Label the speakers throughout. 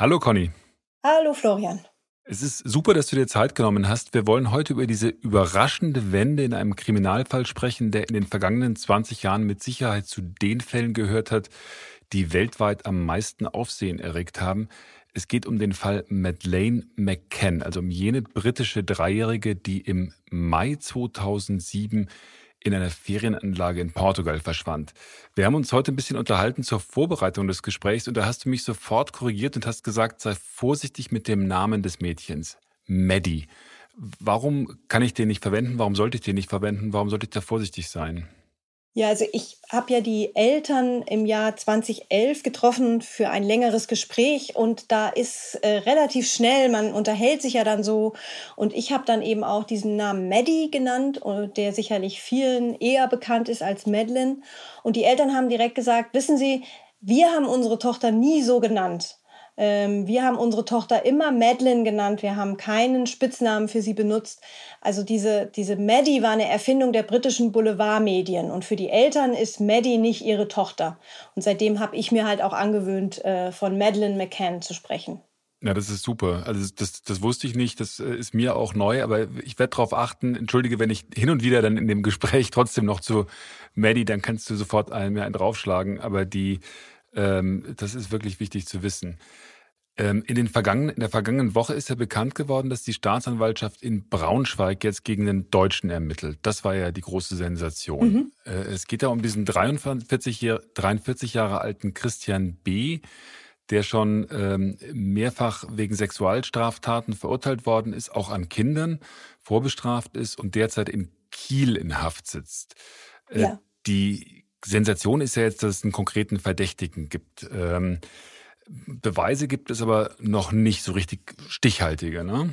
Speaker 1: Hallo Conny.
Speaker 2: Hallo Florian.
Speaker 1: Es ist super, dass du dir Zeit genommen hast. Wir wollen heute über diese überraschende Wende in einem Kriminalfall sprechen, der in den vergangenen 20 Jahren mit Sicherheit zu den Fällen gehört hat, die weltweit am meisten Aufsehen erregt haben. Es geht um den Fall Madeleine McCann, also um jene britische Dreijährige, die im Mai 2007 in einer Ferienanlage in Portugal verschwand. Wir haben uns heute ein bisschen unterhalten zur Vorbereitung des Gesprächs und da hast du mich sofort korrigiert und hast gesagt, sei vorsichtig mit dem Namen des Mädchens. Maddie. Warum kann ich den nicht verwenden? Warum sollte ich den nicht verwenden? Warum sollte ich da vorsichtig sein?
Speaker 2: Ja, also ich habe ja die Eltern im Jahr 2011 getroffen für ein längeres Gespräch und da ist äh, relativ schnell, man unterhält sich ja dann so und ich habe dann eben auch diesen Namen Maddie genannt, äh, der sicherlich vielen eher bekannt ist als Madeline und die Eltern haben direkt gesagt, wissen Sie, wir haben unsere Tochter nie so genannt. Ähm, wir haben unsere Tochter immer Madeline genannt. Wir haben keinen Spitznamen für sie benutzt. Also diese, diese Maddie war eine Erfindung der britischen Boulevardmedien. Und für die Eltern ist Maddie nicht ihre Tochter. Und seitdem habe ich mir halt auch angewöhnt, äh, von Madeleine McCann zu sprechen.
Speaker 1: Ja, das ist super. Also das, das wusste ich nicht, das äh, ist mir auch neu, aber ich werde darauf achten. Entschuldige, wenn ich hin und wieder dann in dem Gespräch trotzdem noch zu Maddie, dann kannst du sofort mir einen draufschlagen. Aber die, ähm, das ist wirklich wichtig zu wissen. Ähm, in, den vergangenen, in der vergangenen Woche ist ja bekannt geworden, dass die Staatsanwaltschaft in Braunschweig jetzt gegen den Deutschen ermittelt. Das war ja die große Sensation. Mhm. Äh, es geht ja um diesen 43, 43 Jahre alten Christian B., der schon ähm, mehrfach wegen Sexualstraftaten verurteilt worden ist, auch an Kindern vorbestraft ist und derzeit in Kiel in Haft sitzt. Äh, ja. Die Sensation ist ja jetzt, dass es einen konkreten Verdächtigen gibt. Ähm, Beweise gibt es aber noch nicht so richtig stichhaltige, ne?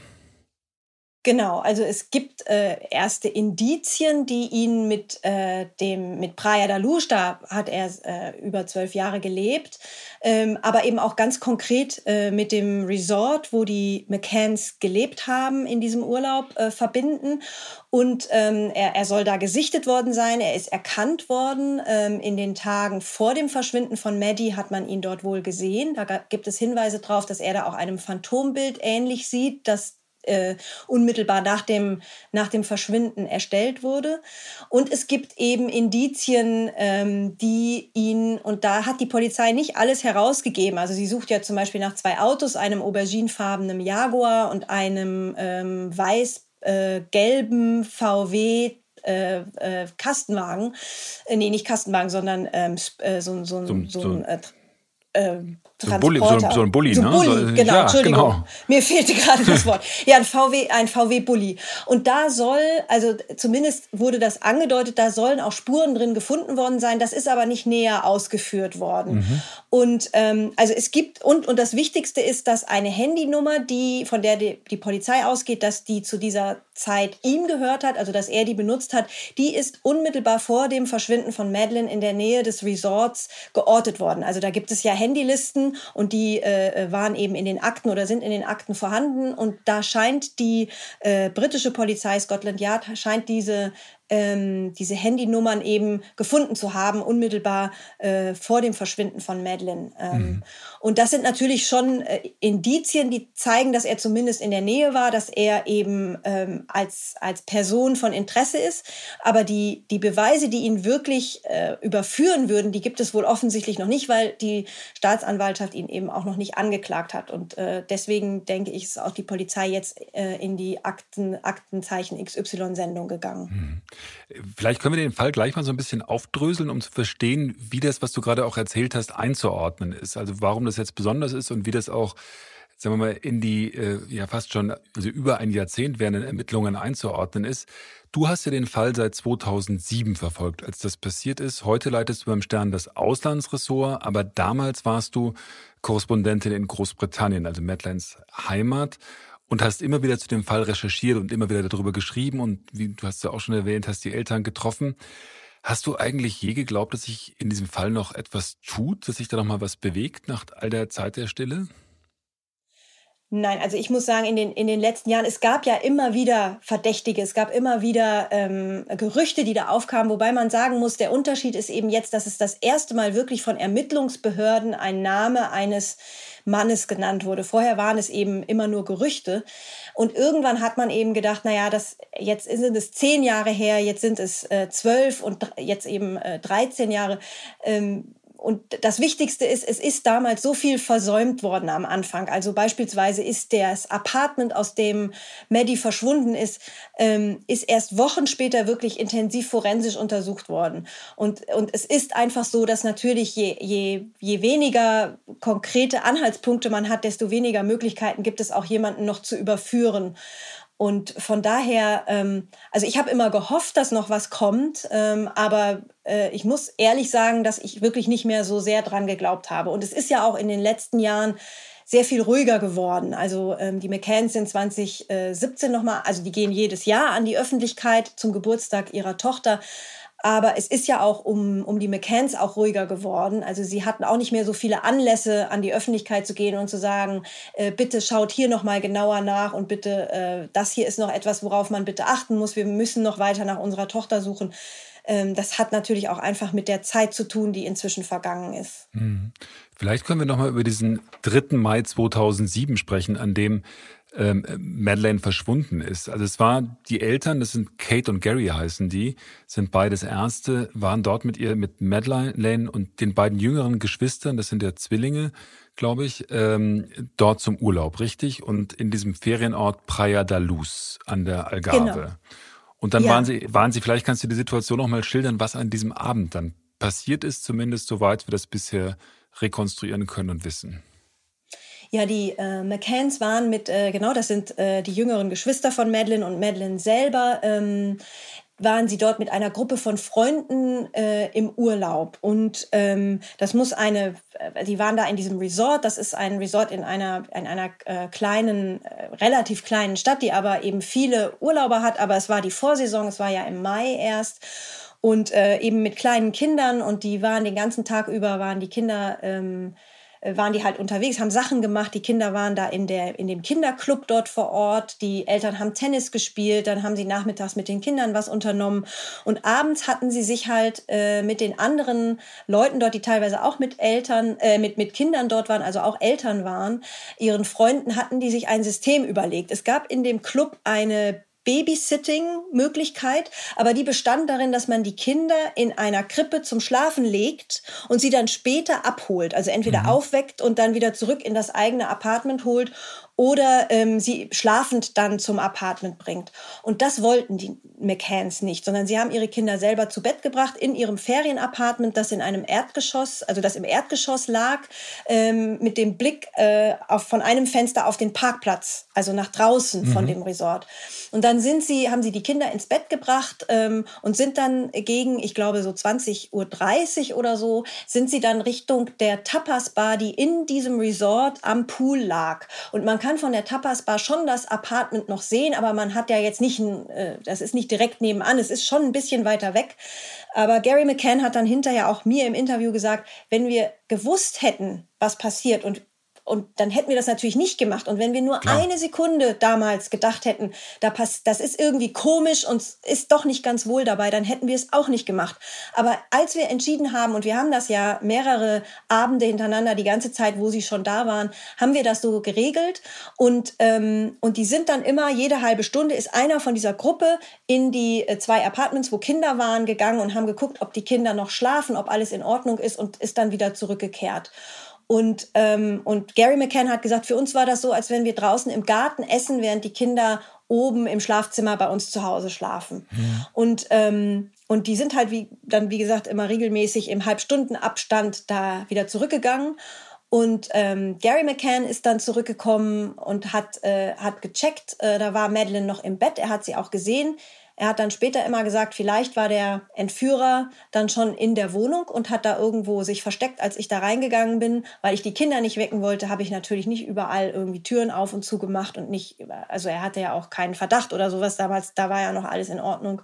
Speaker 2: Genau, also es gibt äh, erste Indizien, die ihn mit äh, dem mit Praia da Luz, da hat er äh, über zwölf Jahre gelebt, ähm, aber eben auch ganz konkret äh, mit dem Resort, wo die McCanns gelebt haben in diesem Urlaub, äh, verbinden. Und ähm, er, er soll da gesichtet worden sein, er ist erkannt worden. Ähm, in den Tagen vor dem Verschwinden von Maddie hat man ihn dort wohl gesehen. Da gibt es Hinweise darauf, dass er da auch einem Phantombild ähnlich sieht, das äh, unmittelbar nach dem, nach dem Verschwinden erstellt wurde. Und es gibt eben Indizien, ähm, die ihn, und da hat die Polizei nicht alles herausgegeben. Also sie sucht ja zum Beispiel nach zwei Autos, einem auberginefarbenen Jaguar und einem ähm, weiß-gelben äh, VW äh, äh, Kastenwagen. Äh, nee, nicht Kastenwagen, sondern ähm, äh, so, so, so, so, so ein äh,
Speaker 1: ähm, so ein, Bulli, so, so ein Bulli,
Speaker 2: so
Speaker 1: ne?
Speaker 2: Bulli, so, genau, ja, Entschuldigung. Genau. Mir fehlte gerade das Wort. Ja, ein VW, ein VW-Bulli. Und da soll, also zumindest wurde das angedeutet, da sollen auch Spuren drin gefunden worden sein. Das ist aber nicht näher ausgeführt worden. Mhm. Und ähm, also es gibt, und, und das Wichtigste ist, dass eine Handynummer, die, von der die, die Polizei ausgeht, dass die zu dieser Zeit ihm gehört hat, also dass er die benutzt hat, die ist unmittelbar vor dem Verschwinden von Madeline in der Nähe des Resorts geortet worden. Also da gibt es ja Handylisten und die äh, waren eben in den Akten oder sind in den Akten vorhanden. Und da scheint die äh, britische Polizei Scotland Yard scheint diese ähm, diese Handynummern eben gefunden zu haben, unmittelbar äh, vor dem Verschwinden von Madeline. Ähm, mhm. Und das sind natürlich schon äh, Indizien, die zeigen, dass er zumindest in der Nähe war, dass er eben ähm, als, als Person von Interesse ist. Aber die, die Beweise, die ihn wirklich äh, überführen würden, die gibt es wohl offensichtlich noch nicht, weil die Staatsanwaltschaft ihn eben auch noch nicht angeklagt hat. Und äh, deswegen denke ich, ist auch die Polizei jetzt äh, in die Akten, Aktenzeichen XY-Sendung gegangen.
Speaker 1: Mhm. Vielleicht können wir den Fall gleich mal so ein bisschen aufdröseln, um zu verstehen, wie das, was du gerade auch erzählt hast, einzuordnen ist. Also warum das jetzt besonders ist und wie das auch, sagen wir mal, in die äh, ja fast schon also über ein Jahrzehnt währenden Ermittlungen einzuordnen ist. Du hast ja den Fall seit 2007 verfolgt, als das passiert ist. Heute leitest du beim Stern das Auslandsressort, aber damals warst du Korrespondentin in Großbritannien, also Madeleines Heimat und hast immer wieder zu dem Fall recherchiert und immer wieder darüber geschrieben und wie du hast ja auch schon erwähnt, hast die Eltern getroffen. Hast du eigentlich je geglaubt, dass sich in diesem Fall noch etwas tut, dass sich da noch mal was bewegt nach all der Zeit der Stille?
Speaker 2: Nein, also ich muss sagen, in den, in den letzten Jahren, es gab ja immer wieder Verdächtige, es gab immer wieder ähm, Gerüchte, die da aufkamen, wobei man sagen muss, der Unterschied ist eben jetzt, dass es das erste Mal wirklich von Ermittlungsbehörden ein Name eines Mannes genannt wurde. Vorher waren es eben immer nur Gerüchte. Und irgendwann hat man eben gedacht, naja, das, jetzt sind es zehn Jahre her, jetzt sind es äh, zwölf und jetzt eben äh, 13 Jahre. Ähm, und das Wichtigste ist, es ist damals so viel versäumt worden am Anfang. Also beispielsweise ist das Apartment, aus dem Maddie verschwunden ist, ähm, ist erst Wochen später wirklich intensiv forensisch untersucht worden. Und, und es ist einfach so, dass natürlich je, je, je weniger konkrete Anhaltspunkte man hat, desto weniger Möglichkeiten gibt es auch jemanden noch zu überführen. Und von daher, ähm, also ich habe immer gehofft, dass noch was kommt, ähm, aber äh, ich muss ehrlich sagen, dass ich wirklich nicht mehr so sehr dran geglaubt habe. Und es ist ja auch in den letzten Jahren sehr viel ruhiger geworden. Also ähm, die McCanns sind 2017 nochmal, also die gehen jedes Jahr an die Öffentlichkeit zum Geburtstag ihrer Tochter. Aber es ist ja auch um, um die McCanns auch ruhiger geworden. Also sie hatten auch nicht mehr so viele Anlässe, an die Öffentlichkeit zu gehen und zu sagen, äh, bitte schaut hier noch mal genauer nach und bitte, äh, das hier ist noch etwas, worauf man bitte achten muss. Wir müssen noch weiter nach unserer Tochter suchen. Ähm, das hat natürlich auch einfach mit der Zeit zu tun, die inzwischen vergangen ist.
Speaker 1: Mhm. Vielleicht können wir noch mal über diesen 3. Mai 2007 sprechen, an dem ähm, Madeleine verschwunden ist. Also es war die Eltern, das sind Kate und Gary heißen die, sind beides Ärzte, waren dort mit ihr, mit Madeleine und den beiden jüngeren Geschwistern, das sind ja Zwillinge, glaube ich, ähm, dort zum Urlaub, richtig? Und in diesem Ferienort Praia da Luz an der Algarve. Genau. Und dann ja. waren sie, waren sie, vielleicht kannst du die Situation noch mal schildern, was an diesem Abend dann passiert ist, zumindest soweit wir das bisher rekonstruieren können und wissen.
Speaker 2: Ja, die äh, McCanns waren mit, äh, genau, das sind äh, die jüngeren Geschwister von Madeline und Madeline selber, ähm, waren sie dort mit einer Gruppe von Freunden äh, im Urlaub. Und ähm, das muss eine, äh, die waren da in diesem Resort, das ist ein Resort in einer, in einer äh, kleinen, äh, relativ kleinen Stadt, die aber eben viele Urlauber hat, aber es war die Vorsaison, es war ja im Mai erst. Und äh, eben mit kleinen Kindern. Und die waren den ganzen Tag über, waren die Kinder ähm, äh, waren die halt unterwegs, haben Sachen gemacht. Die Kinder waren da in, der, in dem Kinderclub dort vor Ort. Die Eltern haben Tennis gespielt. Dann haben sie nachmittags mit den Kindern was unternommen. Und abends hatten sie sich halt äh, mit den anderen Leuten dort, die teilweise auch mit Eltern, äh, mit, mit Kindern dort waren, also auch Eltern waren, ihren Freunden hatten die sich ein System überlegt. Es gab in dem Club eine Babysitting-Möglichkeit, aber die bestand darin, dass man die Kinder in einer Krippe zum Schlafen legt und sie dann später abholt. Also entweder mhm. aufweckt und dann wieder zurück in das eigene Apartment holt oder ähm, sie schlafend dann zum Apartment bringt. Und das wollten die McCanns nicht, sondern sie haben ihre Kinder selber zu Bett gebracht in ihrem Ferienapartment, das in einem Erdgeschoss, also das im Erdgeschoss lag, ähm, mit dem Blick äh, auf, von einem Fenster auf den Parkplatz, also nach draußen mhm. von dem Resort. Und dann sind sie, haben sie die Kinder ins Bett gebracht ähm, und sind dann gegen, ich glaube, so 20.30 Uhr oder so, sind sie dann Richtung der Tapas-Bar, die in diesem Resort am Pool lag. Und man kann von der Tapas-Bar schon das Apartment noch sehen, aber man hat ja jetzt nicht, ein, äh, das ist nicht direkt nebenan, es ist schon ein bisschen weiter weg. Aber Gary McCann hat dann hinterher auch mir im Interview gesagt, wenn wir gewusst hätten, was passiert und und dann hätten wir das natürlich nicht gemacht. Und wenn wir nur Klar. eine Sekunde damals gedacht hätten, da passt, das ist irgendwie komisch und ist doch nicht ganz wohl dabei, dann hätten wir es auch nicht gemacht. Aber als wir entschieden haben, und wir haben das ja mehrere Abende hintereinander, die ganze Zeit, wo sie schon da waren, haben wir das so geregelt. Und, ähm, und die sind dann immer, jede halbe Stunde ist einer von dieser Gruppe in die äh, zwei Apartments, wo Kinder waren, gegangen und haben geguckt, ob die Kinder noch schlafen, ob alles in Ordnung ist und ist dann wieder zurückgekehrt. Und, ähm, und Gary McCann hat gesagt, für uns war das so, als wenn wir draußen im Garten essen, während die Kinder oben im Schlafzimmer bei uns zu Hause schlafen. Ja. Und, ähm, und die sind halt, wie, dann wie gesagt, immer regelmäßig im Halbstundenabstand da wieder zurückgegangen. Und ähm, Gary McCann ist dann zurückgekommen und hat, äh, hat gecheckt. Äh, da war Madeline noch im Bett. Er hat sie auch gesehen. Er hat dann später immer gesagt, vielleicht war der Entführer dann schon in der Wohnung und hat da irgendwo sich versteckt, als ich da reingegangen bin, weil ich die Kinder nicht wecken wollte, habe ich natürlich nicht überall irgendwie Türen auf und zu gemacht und nicht, also er hatte ja auch keinen Verdacht oder sowas damals, da war ja noch alles in Ordnung.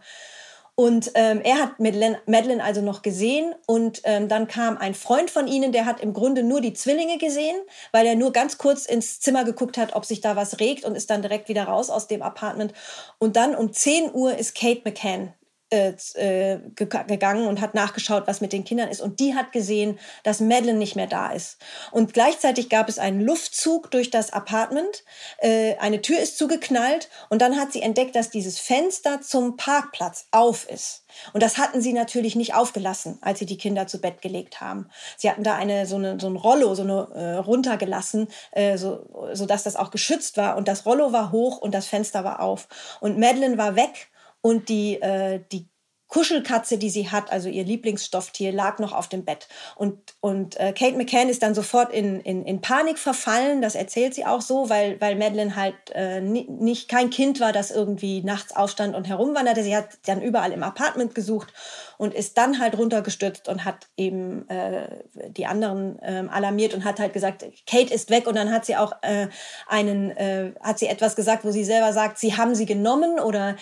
Speaker 2: Und ähm, er hat Madeline also noch gesehen und ähm, dann kam ein Freund von ihnen, der hat im Grunde nur die Zwillinge gesehen, weil er nur ganz kurz ins Zimmer geguckt hat, ob sich da was regt und ist dann direkt wieder raus aus dem Apartment. Und dann um 10 Uhr ist Kate McCann äh, äh gegangen und hat nachgeschaut, was mit den Kindern ist. Und die hat gesehen, dass Madeline nicht mehr da ist. Und gleichzeitig gab es einen Luftzug durch das Apartment. Äh, eine Tür ist zugeknallt und dann hat sie entdeckt, dass dieses Fenster zum Parkplatz auf ist. Und das hatten sie natürlich nicht aufgelassen, als sie die Kinder zu Bett gelegt haben. Sie hatten da eine so, eine, so ein Rollo so eine, äh, runtergelassen, äh, so, so das auch geschützt war. Und das Rollo war hoch und das Fenster war auf. Und Madeline war weg und die, äh, die Kuschelkatze, die sie hat, also ihr Lieblingsstofftier, lag noch auf dem Bett. Und, und äh, Kate McCann ist dann sofort in, in, in Panik verfallen. Das erzählt sie auch so, weil, weil Madeline halt äh, nicht kein Kind war, das irgendwie nachts aufstand und herumwanderte. Sie hat dann überall im Apartment gesucht und ist dann halt runtergestürzt und hat eben äh, die anderen äh, alarmiert und hat halt gesagt, Kate ist weg. Und dann hat sie auch äh, einen, äh, hat sie etwas gesagt, wo sie selber sagt, sie haben sie genommen oder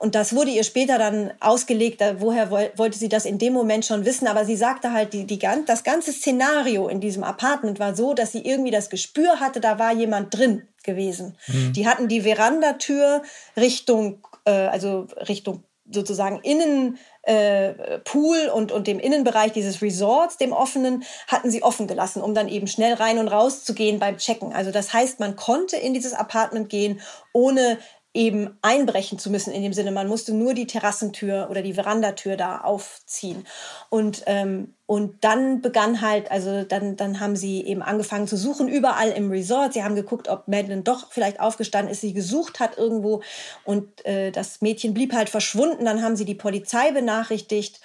Speaker 2: und das wurde ihr später dann ausgelegt, woher wollte sie das in dem Moment schon wissen. Aber sie sagte halt, die, die, das ganze Szenario in diesem Apartment war so, dass sie irgendwie das Gespür hatte, da war jemand drin gewesen. Mhm. Die hatten die Verandatür Richtung, äh, also Richtung sozusagen innen äh, Pool und, und dem Innenbereich dieses Resorts, dem offenen, hatten sie offen gelassen, um dann eben schnell rein und raus zu gehen beim Checken. Also das heißt, man konnte in dieses Apartment gehen, ohne eben einbrechen zu müssen in dem Sinne. Man musste nur die Terrassentür oder die Verandatür da aufziehen. Und, ähm, und dann begann halt, also dann, dann haben sie eben angefangen zu suchen, überall im Resort. Sie haben geguckt, ob Madeline doch vielleicht aufgestanden ist, sie gesucht hat irgendwo. Und äh, das Mädchen blieb halt verschwunden. Dann haben sie die Polizei benachrichtigt.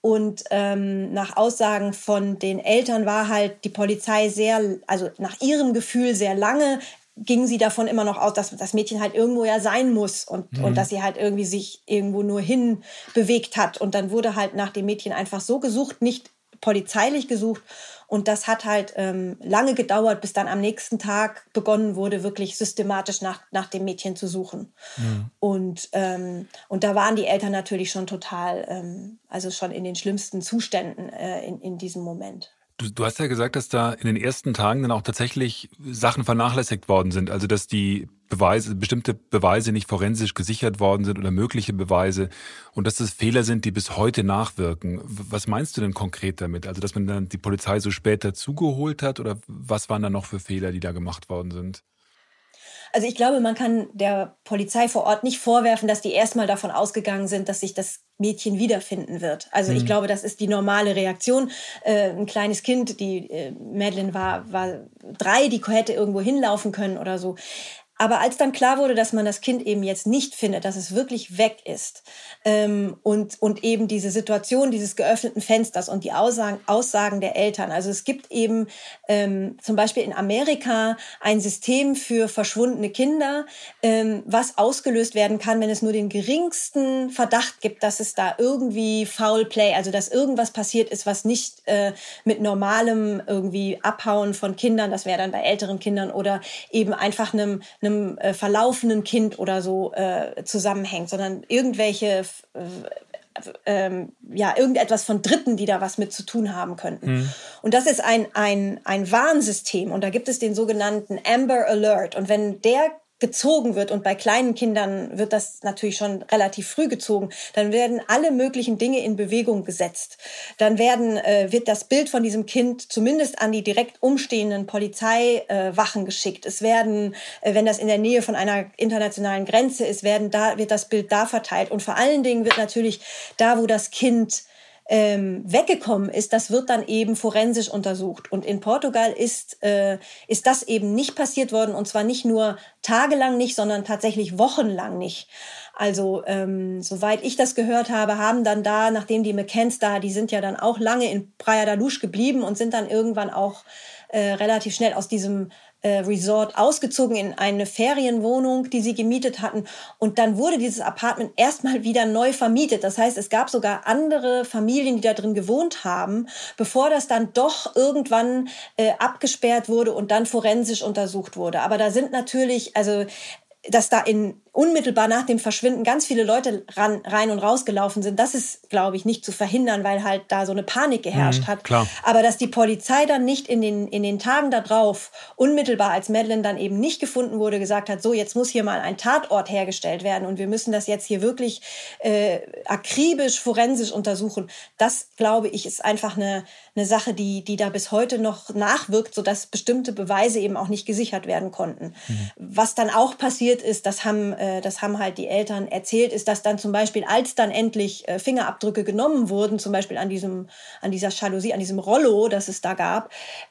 Speaker 2: Und ähm, nach Aussagen von den Eltern war halt die Polizei sehr, also nach ihrem Gefühl sehr lange ging sie davon immer noch aus, dass das Mädchen halt irgendwo ja sein muss und, mhm. und dass sie halt irgendwie sich irgendwo nur hin bewegt hat. Und dann wurde halt nach dem Mädchen einfach so gesucht, nicht polizeilich gesucht. Und das hat halt ähm, lange gedauert, bis dann am nächsten Tag begonnen wurde, wirklich systematisch nach, nach dem Mädchen zu suchen. Mhm. Und, ähm, und da waren die Eltern natürlich schon total, ähm, also schon in den schlimmsten Zuständen äh, in, in diesem Moment.
Speaker 1: Du, du hast ja gesagt, dass da in den ersten Tagen dann auch tatsächlich Sachen vernachlässigt worden sind. Also dass die Beweise, bestimmte Beweise nicht forensisch gesichert worden sind oder mögliche Beweise und dass das Fehler sind, die bis heute nachwirken. Was meinst du denn konkret damit? Also dass man dann die Polizei so später zugeholt hat oder was waren da noch für Fehler, die da gemacht worden sind?
Speaker 2: Also ich glaube, man kann der Polizei vor Ort nicht vorwerfen, dass die erstmal davon ausgegangen sind, dass sich das Mädchen wiederfinden wird. Also mhm. ich glaube, das ist die normale Reaktion. Äh, ein kleines Kind, die äh, Madeline war, war drei, die hätte irgendwo hinlaufen können oder so. Aber als dann klar wurde, dass man das Kind eben jetzt nicht findet, dass es wirklich weg ist ähm, und, und eben diese Situation dieses geöffneten Fensters und die Aussagen, Aussagen der Eltern. Also es gibt eben ähm, zum Beispiel in Amerika ein System für verschwundene Kinder, ähm, was ausgelöst werden kann, wenn es nur den geringsten Verdacht gibt, dass es da irgendwie Foul Play, also dass irgendwas passiert ist, was nicht äh, mit normalem irgendwie Abhauen von Kindern, das wäre dann bei älteren Kindern oder eben einfach einem, einem einem äh, verlaufenden Kind oder so äh, zusammenhängt, sondern irgendwelche äh, ähm, ja, irgendetwas von Dritten, die da was mit zu tun haben könnten. Mhm. Und das ist ein, ein, ein Warnsystem. Und da gibt es den sogenannten Amber Alert. Und wenn der gezogen wird und bei kleinen Kindern wird das natürlich schon relativ früh gezogen, dann werden alle möglichen Dinge in Bewegung gesetzt. Dann werden äh, wird das Bild von diesem Kind zumindest an die direkt umstehenden Polizeiwachen äh, geschickt. Es werden, äh, wenn das in der Nähe von einer internationalen Grenze ist, werden da wird das Bild da verteilt und vor allen Dingen wird natürlich da, wo das Kind ähm, weggekommen ist, das wird dann eben forensisch untersucht. Und in Portugal ist, äh, ist das eben nicht passiert worden und zwar nicht nur tagelang nicht, sondern tatsächlich wochenlang nicht. Also ähm, soweit ich das gehört habe, haben dann da, nachdem die McCanns da, die sind ja dann auch lange in Praia da Luz geblieben und sind dann irgendwann auch äh, relativ schnell aus diesem äh, Resort ausgezogen in eine Ferienwohnung, die sie gemietet hatten. Und dann wurde dieses Apartment erstmal wieder neu vermietet. Das heißt, es gab sogar andere Familien, die da drin gewohnt haben, bevor das dann doch irgendwann äh, abgesperrt wurde und dann forensisch untersucht wurde. Aber da sind natürlich, also dass da in unmittelbar nach dem Verschwinden ganz viele Leute ran, rein und rausgelaufen sind, das ist, glaube ich, nicht zu verhindern, weil halt da so eine Panik geherrscht mhm, hat.
Speaker 1: Klar.
Speaker 2: Aber dass die Polizei dann nicht in den, in den Tagen darauf, unmittelbar als Madeleine dann eben nicht gefunden wurde, gesagt hat, so, jetzt muss hier mal ein Tatort hergestellt werden und wir müssen das jetzt hier wirklich äh, akribisch, forensisch untersuchen, das, glaube ich, ist einfach eine, eine Sache, die, die da bis heute noch nachwirkt, sodass bestimmte Beweise eben auch nicht gesichert werden konnten. Mhm. Was dann auch passiert ist, das haben äh, äh, das haben halt die Eltern erzählt, ist, dass dann zum Beispiel, als dann endlich äh, Fingerabdrücke genommen wurden, zum Beispiel an diesem, an dieser Jalousie, an diesem Rollo, das es da gab,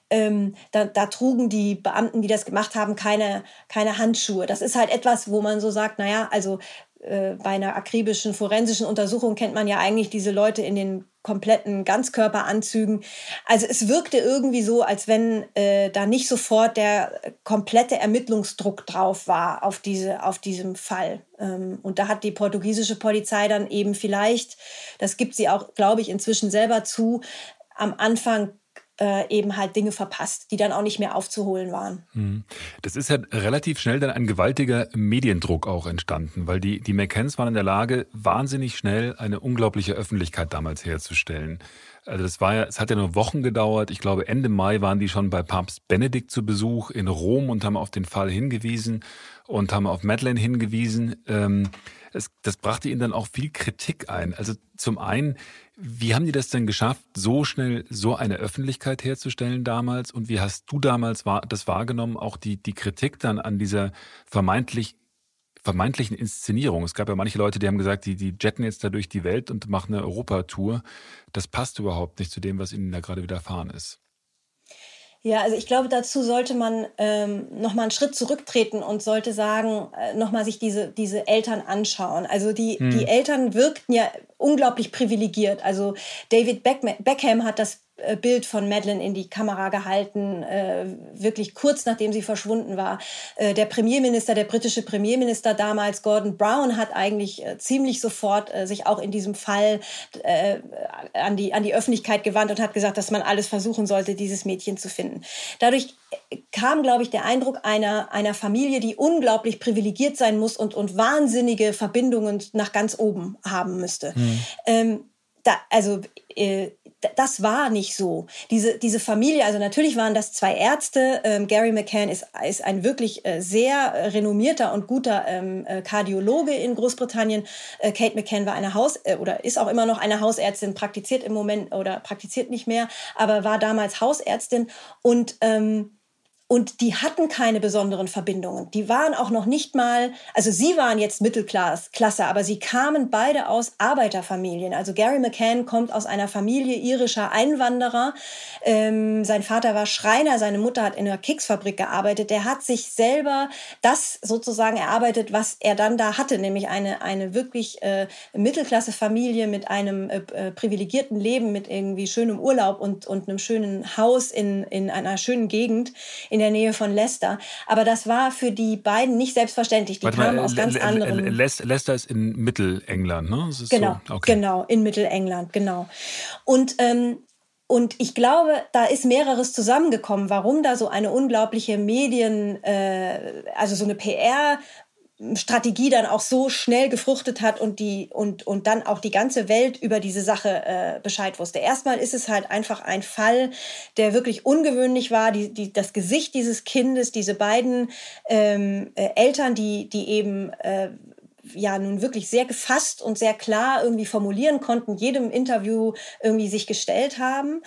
Speaker 2: ähm, da, da trugen die Beamten, die das gemacht haben, keine, keine Handschuhe. Das ist halt etwas, wo man so sagt, naja, also äh, bei einer akribischen forensischen Untersuchung kennt man ja eigentlich diese Leute in den kompletten Ganzkörperanzügen. Also es wirkte irgendwie so, als wenn äh, da nicht sofort der komplette Ermittlungsdruck drauf war auf, diese, auf diesem Fall. Ähm, und da hat die portugiesische Polizei dann eben vielleicht, das gibt sie auch, glaube ich, inzwischen selber zu, am Anfang äh, eben halt Dinge verpasst, die dann auch nicht mehr aufzuholen waren.
Speaker 1: Mhm. Das ist ja relativ schnell dann ein gewaltiger Mediendruck auch entstanden, weil die, die McCanns waren in der Lage, wahnsinnig schnell eine unglaubliche Öffentlichkeit damals herzustellen. Also das war ja, es hat ja nur Wochen gedauert. Ich glaube, Ende Mai waren die schon bei Papst Benedikt zu Besuch in Rom und haben auf den Fall hingewiesen und haben auf Madeleine hingewiesen. Ähm, es, das brachte ihnen dann auch viel Kritik ein. Also zum einen, wie haben die das denn geschafft, so schnell so eine Öffentlichkeit herzustellen damals? Und wie hast du damals das wahrgenommen, auch die, die Kritik dann an dieser vermeintlich vermeintlichen Inszenierung. Es gab ja manche Leute, die haben gesagt, die, die jetten jetzt da durch die Welt und machen eine Europatour. Das passt überhaupt nicht zu dem, was ihnen da gerade widerfahren ist.
Speaker 2: Ja, also ich glaube, dazu sollte man ähm, nochmal einen Schritt zurücktreten und sollte sagen, äh, nochmal sich diese, diese Eltern anschauen. Also die, hm. die Eltern wirkten ja unglaublich privilegiert. Also David Beckham hat das Bild von Madeleine in die Kamera gehalten, äh, wirklich kurz nachdem sie verschwunden war. Äh, der Premierminister, der britische Premierminister damals, Gordon Brown, hat eigentlich äh, ziemlich sofort äh, sich auch in diesem Fall äh, an, die, an die Öffentlichkeit gewandt und hat gesagt, dass man alles versuchen sollte, dieses Mädchen zu finden. Dadurch kam, glaube ich, der Eindruck einer, einer Familie, die unglaublich privilegiert sein muss und, und wahnsinnige Verbindungen nach ganz oben haben müsste. Mhm. Ähm, da, also äh, das war nicht so. Diese, diese Familie, also natürlich waren das zwei Ärzte. Ähm, Gary McCann ist, ist ein wirklich äh, sehr renommierter und guter ähm, äh, Kardiologe in Großbritannien. Äh, Kate McCann war eine Haus- äh, oder ist auch immer noch eine Hausärztin, praktiziert im Moment oder praktiziert nicht mehr, aber war damals Hausärztin und ähm, und die hatten keine besonderen Verbindungen. Die waren auch noch nicht mal, also sie waren jetzt Mittelklasse, aber sie kamen beide aus Arbeiterfamilien. Also Gary McCann kommt aus einer Familie irischer Einwanderer. Ähm, sein Vater war Schreiner, seine Mutter hat in einer Keksfabrik gearbeitet. Der hat sich selber das sozusagen erarbeitet, was er dann da hatte, nämlich eine, eine wirklich äh, Mittelklasse-Familie mit einem äh, äh privilegierten Leben, mit irgendwie schönem Urlaub und, und einem schönen Haus in, in einer schönen Gegend in der Nähe von Leicester. Aber das war für die beiden nicht selbstverständlich. Die Warte kamen mal, aus ganz anderen.
Speaker 1: Leicester ist in Mittelengland, ne?
Speaker 2: genau, so? okay. genau, in Mittelengland, genau. Und ähm, und ich glaube, da ist mehreres zusammengekommen, warum da so eine unglaubliche Medien, äh, also so eine PR Strategie dann auch so schnell gefruchtet hat und die und und dann auch die ganze Welt über diese Sache äh, Bescheid wusste. Erstmal ist es halt einfach ein Fall, der wirklich ungewöhnlich war. Die, die das Gesicht dieses Kindes, diese beiden ähm, äh, Eltern, die die eben äh, ja nun wirklich sehr gefasst und sehr klar irgendwie formulieren konnten, jedem Interview irgendwie sich gestellt haben.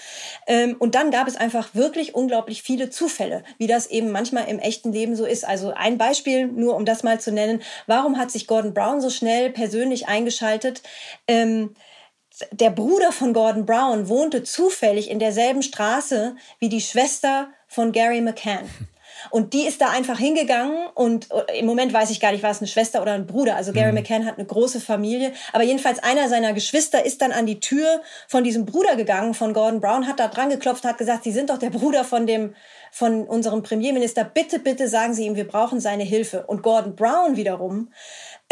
Speaker 2: Ähm, und dann gab es einfach wirklich unglaublich viele Zufälle, wie das eben manchmal im echten Leben so ist. Also ein Beispiel, nur um das mal zu nennen, warum hat sich Gordon Brown so schnell persönlich eingeschaltet? Ähm, der Bruder von Gordon Brown wohnte zufällig in derselben Straße wie die Schwester von Gary McCann. Und die ist da einfach hingegangen und äh, im Moment weiß ich gar nicht, war es eine Schwester oder ein Bruder. Also Gary mhm. McCann hat eine große Familie. Aber jedenfalls einer seiner Geschwister ist dann an die Tür von diesem Bruder gegangen, von Gordon Brown, hat da dran geklopft, hat gesagt, Sie sind doch der Bruder von dem, von unserem Premierminister. Bitte, bitte sagen Sie ihm, wir brauchen seine Hilfe. Und Gordon Brown wiederum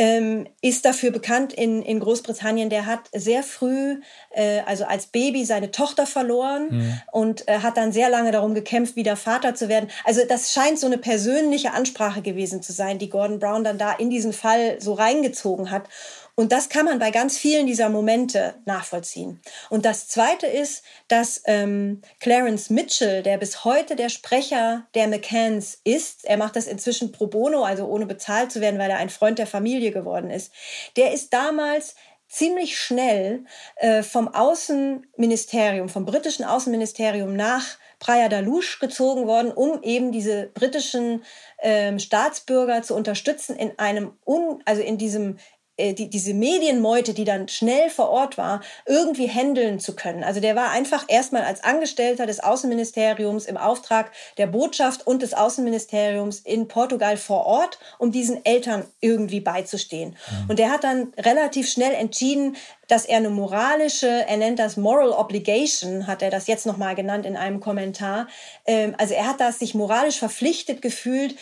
Speaker 2: ähm, ist dafür bekannt in, in Großbritannien. Der hat sehr früh, äh, also als Baby, seine Tochter verloren mhm. und äh, hat dann sehr lange darum gekämpft, wieder Vater zu werden. Also das scheint so eine persönliche Ansprache gewesen zu sein, die Gordon Brown dann da in diesen Fall so reingezogen hat. Und das kann man bei ganz vielen dieser Momente nachvollziehen. Und das Zweite ist, dass ähm, Clarence Mitchell, der bis heute der Sprecher der McCanns ist, er macht das inzwischen pro bono, also ohne bezahlt zu werden, weil er ein Freund der Familie geworden ist, der ist damals ziemlich schnell äh, vom Außenministerium, vom britischen Außenministerium nach Praia da Luz gezogen worden, um eben diese britischen ähm, Staatsbürger zu unterstützen in einem, un, also in diesem die, diese Medienmeute, die dann schnell vor Ort war, irgendwie handeln zu können. Also der war einfach erstmal als Angestellter des Außenministeriums im Auftrag der Botschaft und des Außenministeriums in Portugal vor Ort, um diesen Eltern irgendwie beizustehen. Mhm. Und der hat dann relativ schnell entschieden, dass er eine moralische, er nennt das Moral Obligation, hat er das jetzt nochmal genannt in einem Kommentar. Ähm, also er hat das sich moralisch verpflichtet gefühlt,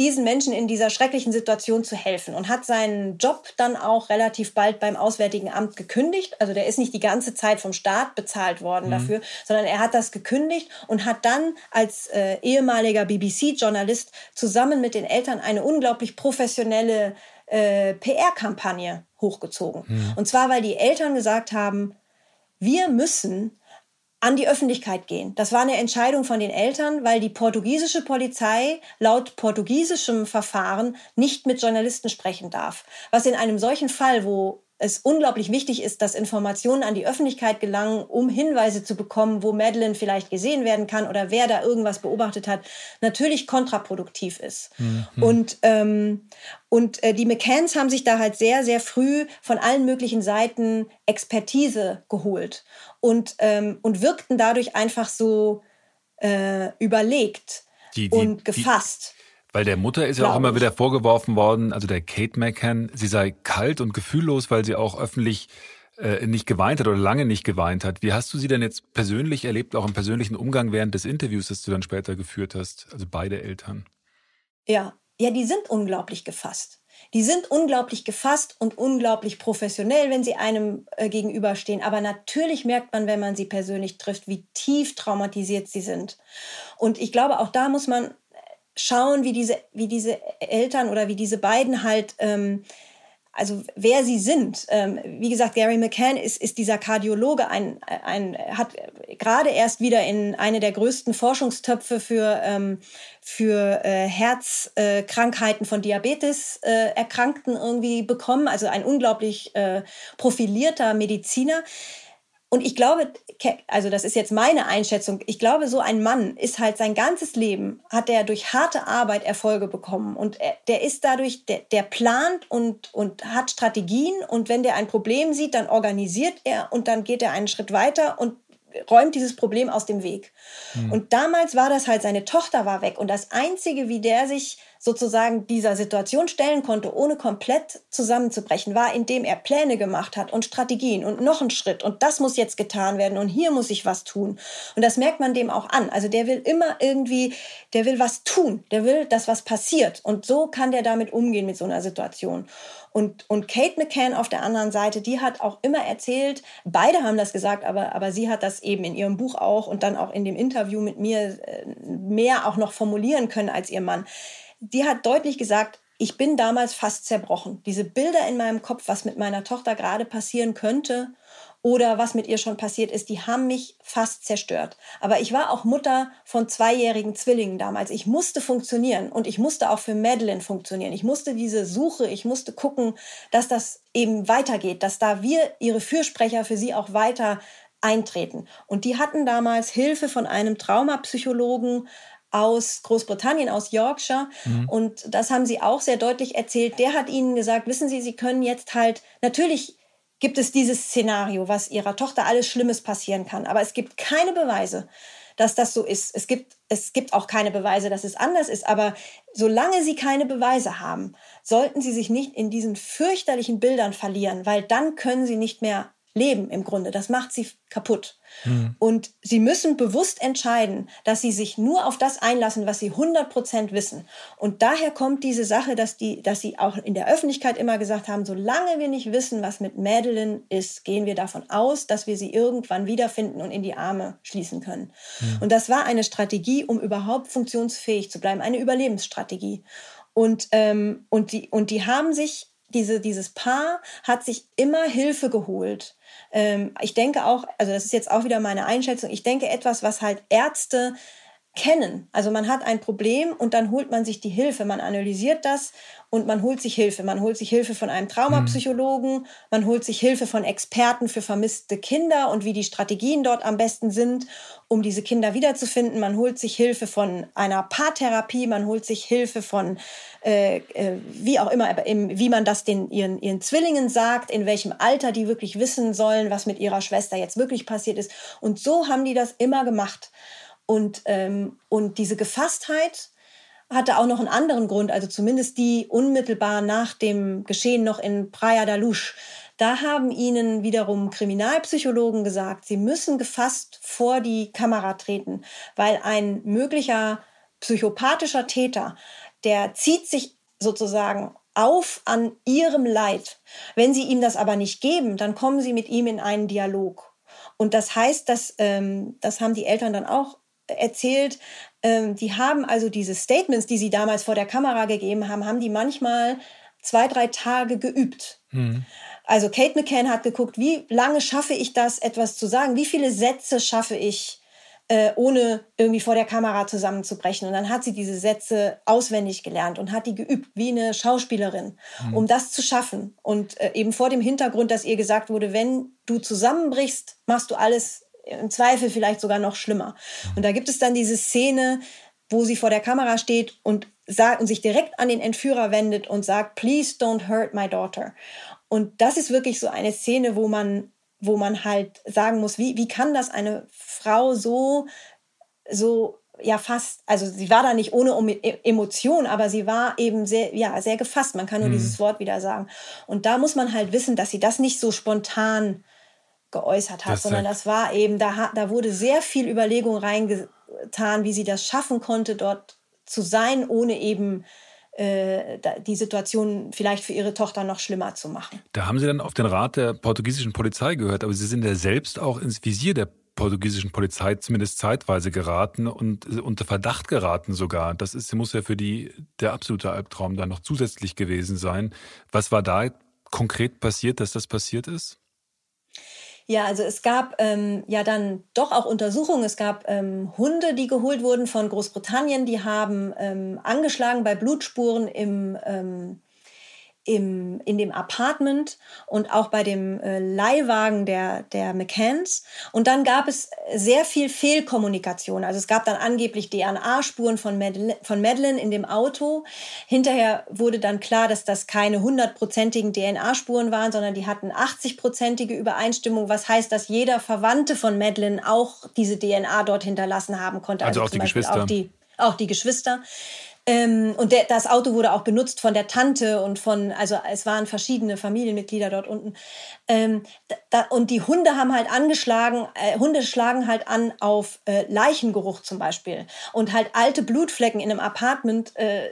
Speaker 2: diesen Menschen in dieser schrecklichen Situation zu helfen und hat seinen Job dann auch relativ bald beim Auswärtigen Amt gekündigt. Also der ist nicht die ganze Zeit vom Staat bezahlt worden mhm. dafür, sondern er hat das gekündigt und hat dann als äh, ehemaliger BBC-Journalist zusammen mit den Eltern eine unglaublich professionelle äh, PR-Kampagne hochgezogen. Mhm. Und zwar, weil die Eltern gesagt haben, wir müssen an die Öffentlichkeit gehen. Das war eine Entscheidung von den Eltern, weil die portugiesische Polizei laut portugiesischem Verfahren nicht mit Journalisten sprechen darf. Was in einem solchen Fall, wo es unglaublich wichtig ist, dass Informationen an die Öffentlichkeit gelangen, um Hinweise zu bekommen, wo Madeline vielleicht gesehen werden kann oder wer da irgendwas beobachtet hat, natürlich kontraproduktiv ist. Mhm. Und, ähm, und äh, die McCanns haben sich da halt sehr, sehr früh von allen möglichen Seiten Expertise geholt und, ähm, und wirkten dadurch einfach so äh, überlegt die, die, und gefasst.
Speaker 1: Die weil der Mutter ist ja auch immer wieder vorgeworfen worden, also der Kate McCann, sie sei kalt und gefühllos, weil sie auch öffentlich äh, nicht geweint hat oder lange nicht geweint hat. Wie hast du sie denn jetzt persönlich erlebt, auch im persönlichen Umgang während des Interviews, das du dann später geführt hast? Also beide Eltern.
Speaker 2: Ja, ja, die sind unglaublich gefasst. Die sind unglaublich gefasst und unglaublich professionell, wenn sie einem äh, gegenüberstehen. Aber natürlich merkt man, wenn man sie persönlich trifft, wie tief traumatisiert sie sind. Und ich glaube, auch da muss man schauen, wie diese, wie diese Eltern oder wie diese beiden halt, ähm, also wer sie sind. Ähm, wie gesagt, Gary McCann ist, ist dieser Kardiologe, ein, ein, hat gerade erst wieder in eine der größten Forschungstöpfe für, ähm, für äh, Herzkrankheiten äh, von Diabetes äh, Erkrankten irgendwie bekommen. Also ein unglaublich äh, profilierter Mediziner. Und ich glaube, also das ist jetzt meine Einschätzung, ich glaube, so ein Mann ist halt sein ganzes Leben, hat er durch harte Arbeit Erfolge bekommen. Und er, der ist dadurch, der, der plant und, und hat Strategien. Und wenn der ein Problem sieht, dann organisiert er und dann geht er einen Schritt weiter und räumt dieses Problem aus dem Weg. Mhm. Und damals war das halt, seine Tochter war weg. Und das Einzige, wie der sich sozusagen dieser Situation stellen konnte, ohne komplett zusammenzubrechen, war, indem er Pläne gemacht hat und Strategien und noch einen Schritt und das muss jetzt getan werden und hier muss ich was tun. Und das merkt man dem auch an. Also der will immer irgendwie, der will was tun, der will, dass was passiert. Und so kann der damit umgehen mit so einer Situation. Und, und Kate McCann auf der anderen Seite, die hat auch immer erzählt, beide haben das gesagt, aber, aber sie hat das eben in ihrem Buch auch und dann auch in dem Interview mit mir äh, mehr auch noch formulieren können als ihr Mann die hat deutlich gesagt, ich bin damals fast zerbrochen. Diese Bilder in meinem Kopf, was mit meiner Tochter gerade passieren könnte oder was mit ihr schon passiert ist, die haben mich fast zerstört. Aber ich war auch Mutter von zweijährigen Zwillingen damals. Ich musste funktionieren und ich musste auch für Madeline funktionieren. Ich musste diese Suche, ich musste gucken, dass das eben weitergeht, dass da wir ihre Fürsprecher für sie auch weiter eintreten. Und die hatten damals Hilfe von einem Traumapsychologen, aus Großbritannien, aus Yorkshire. Mhm. Und das haben sie auch sehr deutlich erzählt. Der hat ihnen gesagt, wissen Sie, Sie können jetzt halt, natürlich gibt es dieses Szenario, was Ihrer Tochter alles Schlimmes passieren kann. Aber es gibt keine Beweise, dass das so ist. Es gibt, es gibt auch keine Beweise, dass es anders ist. Aber solange Sie keine Beweise haben, sollten Sie sich nicht in diesen fürchterlichen Bildern verlieren, weil dann können Sie nicht mehr Leben im Grunde. Das macht sie kaputt. Mhm. Und sie müssen bewusst entscheiden, dass sie sich nur auf das einlassen, was sie 100 Prozent wissen. Und daher kommt diese Sache, dass, die, dass sie auch in der Öffentlichkeit immer gesagt haben, solange wir nicht wissen, was mit Madeline ist, gehen wir davon aus, dass wir sie irgendwann wiederfinden und in die Arme schließen können. Mhm. Und das war eine Strategie, um überhaupt funktionsfähig zu bleiben, eine Überlebensstrategie. Und, ähm, und, die, und die haben sich diese, dieses Paar hat sich immer Hilfe geholt ich denke auch, also das ist jetzt auch wieder meine Einschätzung, ich denke etwas, was halt Ärzte kennen. Also man hat ein Problem und dann holt man sich die Hilfe, man analysiert das und man holt sich Hilfe. Man holt sich Hilfe von einem Traumapsychologen, man holt sich Hilfe von Experten für vermisste Kinder und wie die Strategien dort am besten sind, um diese Kinder wiederzufinden. Man holt sich Hilfe von einer Paartherapie, man holt sich Hilfe von äh, äh, wie auch immer, wie man das den, ihren, ihren Zwillingen sagt, in welchem Alter die wirklich wissen sollen, was mit ihrer Schwester jetzt wirklich passiert ist. Und so haben die das immer gemacht. Und, ähm, und diese Gefasstheit hatte auch noch einen anderen Grund, also zumindest die unmittelbar nach dem Geschehen noch in Praia da Luz. Da haben ihnen wiederum Kriminalpsychologen gesagt, sie müssen gefasst vor die Kamera treten, weil ein möglicher psychopathischer Täter, der zieht sich sozusagen auf an ihrem Leid. Wenn sie ihm das aber nicht geben, dann kommen sie mit ihm in einen Dialog. Und das heißt, dass, ähm, das haben die Eltern dann auch erzählt, ähm, die haben also diese Statements, die sie damals vor der Kamera gegeben haben, haben die manchmal zwei, drei Tage geübt. Mhm. Also Kate McCann hat geguckt, wie lange schaffe ich das, etwas zu sagen? Wie viele Sätze schaffe ich, äh, ohne irgendwie vor der Kamera zusammenzubrechen? Und dann hat sie diese Sätze auswendig gelernt und hat die geübt, wie eine Schauspielerin, mhm. um das zu schaffen. Und äh, eben vor dem Hintergrund, dass ihr gesagt wurde, wenn du zusammenbrichst, machst du alles im Zweifel vielleicht sogar noch schlimmer. Und da gibt es dann diese Szene, wo sie vor der Kamera steht und, sagt, und sich direkt an den Entführer wendet und sagt, please don't hurt my daughter. Und das ist wirklich so eine Szene, wo man, wo man halt sagen muss, wie, wie kann das eine Frau so, so ja fast, also sie war da nicht ohne e-, Emotion, aber sie war eben sehr, ja, sehr gefasst. Man kann nur mhm. dieses Wort wieder sagen. Und da muss man halt wissen, dass sie das nicht so spontan geäußert hat, das sondern das war eben, da, da wurde sehr viel Überlegung reingetan, wie sie das schaffen konnte, dort zu sein, ohne eben äh, die Situation vielleicht für ihre Tochter noch schlimmer zu machen.
Speaker 1: Da haben Sie dann auf den Rat der portugiesischen Polizei gehört, aber Sie sind ja selbst auch ins Visier der portugiesischen Polizei zumindest zeitweise geraten und unter Verdacht geraten sogar. Das ist, muss ja für die der absolute Albtraum da noch zusätzlich gewesen sein. Was war da konkret passiert, dass das passiert ist?
Speaker 2: Ja, also es gab ähm, ja dann doch auch Untersuchungen. Es gab ähm, Hunde, die geholt wurden von Großbritannien, die haben ähm, angeschlagen bei Blutspuren im ähm, im, in dem Apartment und auch bei dem äh, Leihwagen der, der McCanns. Und dann gab es sehr viel Fehlkommunikation. Also es gab dann angeblich DNA-Spuren von Madeline, von Madeline in dem Auto. Hinterher wurde dann klar, dass das keine hundertprozentigen DNA-Spuren waren, sondern die hatten 80-prozentige Übereinstimmung, was heißt, dass jeder Verwandte von Madeline auch diese DNA dort hinterlassen haben konnte.
Speaker 1: Also, also auch die Geschwister.
Speaker 2: Auch die, auch die Geschwister. Ähm, und der, das Auto wurde auch benutzt von der Tante und von, also es waren verschiedene Familienmitglieder dort unten. Ähm, da, und die Hunde haben halt angeschlagen, äh, Hunde schlagen halt an auf äh, Leichengeruch zum Beispiel. Und halt alte Blutflecken in einem Apartment äh,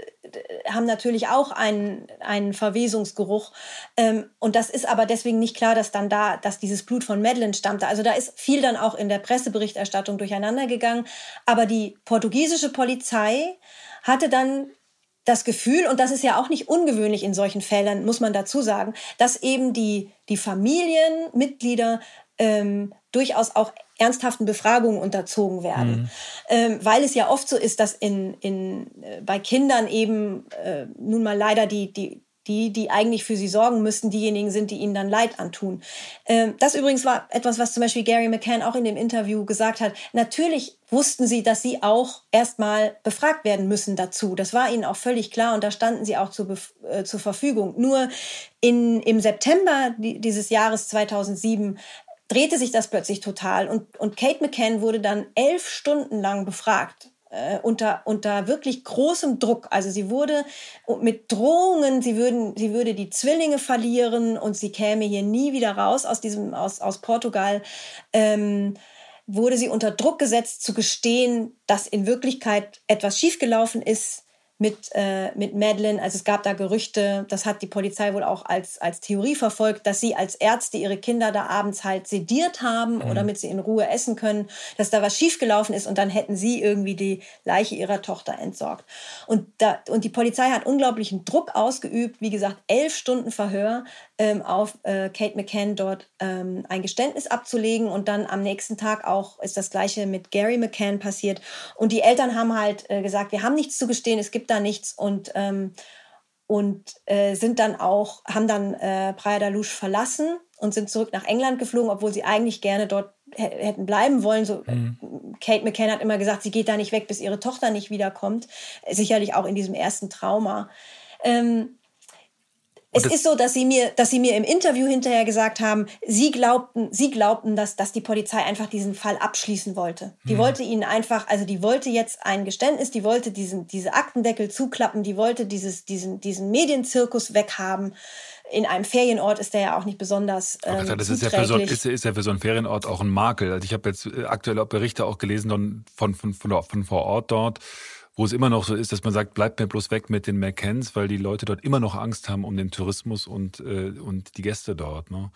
Speaker 2: haben natürlich auch einen, einen Verwesungsgeruch. Ähm, und das ist aber deswegen nicht klar, dass dann da, dass dieses Blut von Madeleine stammte. Also da ist viel dann auch in der Presseberichterstattung durcheinander gegangen. Aber die portugiesische Polizei hatte dann das Gefühl, und das ist ja auch nicht ungewöhnlich in solchen Fällen, muss man dazu sagen, dass eben die, die Familienmitglieder ähm, durchaus auch ernsthaften Befragungen unterzogen werden. Mhm. Ähm, weil es ja oft so ist, dass in, in, äh, bei Kindern eben äh, nun mal leider die, die, die, die eigentlich für sie sorgen müssten, diejenigen sind, die ihnen dann Leid antun. Ähm, das übrigens war etwas, was zum Beispiel Gary McCann auch in dem Interview gesagt hat. Natürlich wussten sie, dass sie auch erstmal befragt werden müssen dazu. Das war ihnen auch völlig klar und da standen sie auch zu, äh, zur Verfügung. Nur in, im September dieses Jahres 2007 drehte sich das plötzlich total und, und Kate McCann wurde dann elf Stunden lang befragt äh, unter, unter wirklich großem Druck. Also sie wurde mit Drohungen, sie, würden, sie würde die Zwillinge verlieren und sie käme hier nie wieder raus aus, diesem, aus, aus Portugal. Ähm, wurde sie unter Druck gesetzt zu gestehen, dass in Wirklichkeit etwas schiefgelaufen ist, mit, äh, mit Madeline. Also es gab da Gerüchte, das hat die Polizei wohl auch als, als Theorie verfolgt, dass sie als Ärzte ihre Kinder da abends halt sediert haben, mhm. damit sie in Ruhe essen können, dass da was schiefgelaufen ist und dann hätten sie irgendwie die Leiche ihrer Tochter entsorgt. Und, da, und die Polizei hat unglaublichen Druck ausgeübt, wie gesagt, elf Stunden Verhör ähm, auf äh, Kate McCann dort ähm, ein Geständnis abzulegen und dann am nächsten Tag auch ist das gleiche mit Gary McCann passiert. Und die Eltern haben halt äh, gesagt, wir haben nichts zu gestehen, es gibt da nichts und, ähm, und äh, sind dann auch, haben dann äh, Praia da Luz verlassen und sind zurück nach England geflogen, obwohl sie eigentlich gerne dort hätten bleiben wollen. So, mhm. Kate McCann hat immer gesagt, sie geht da nicht weg, bis ihre Tochter nicht wiederkommt. Sicherlich auch in diesem ersten Trauma. Ähm, es ist so, dass sie mir, dass sie mir im Interview hinterher gesagt haben, sie glaubten, sie glaubten, dass, dass die Polizei einfach diesen Fall abschließen wollte. Die mhm. wollte ihnen einfach, also die wollte jetzt ein Geständnis, die wollte diesen, diese Aktendeckel zuklappen, die wollte dieses, diesen, diesen Medienzirkus weghaben. In einem Ferienort ist der ja auch nicht besonders. Ähm,
Speaker 1: Ach, das ist ja, für so, ist, ist ja für so einen Ferienort auch ein Makel. Also ich habe jetzt äh, aktuelle Berichte auch gelesen von, von, von, von vor Ort dort wo es immer noch so ist, dass man sagt, bleibt mir bloß weg mit den McCanns, weil die Leute dort immer noch Angst haben um den Tourismus und, äh, und die Gäste dort. Ne?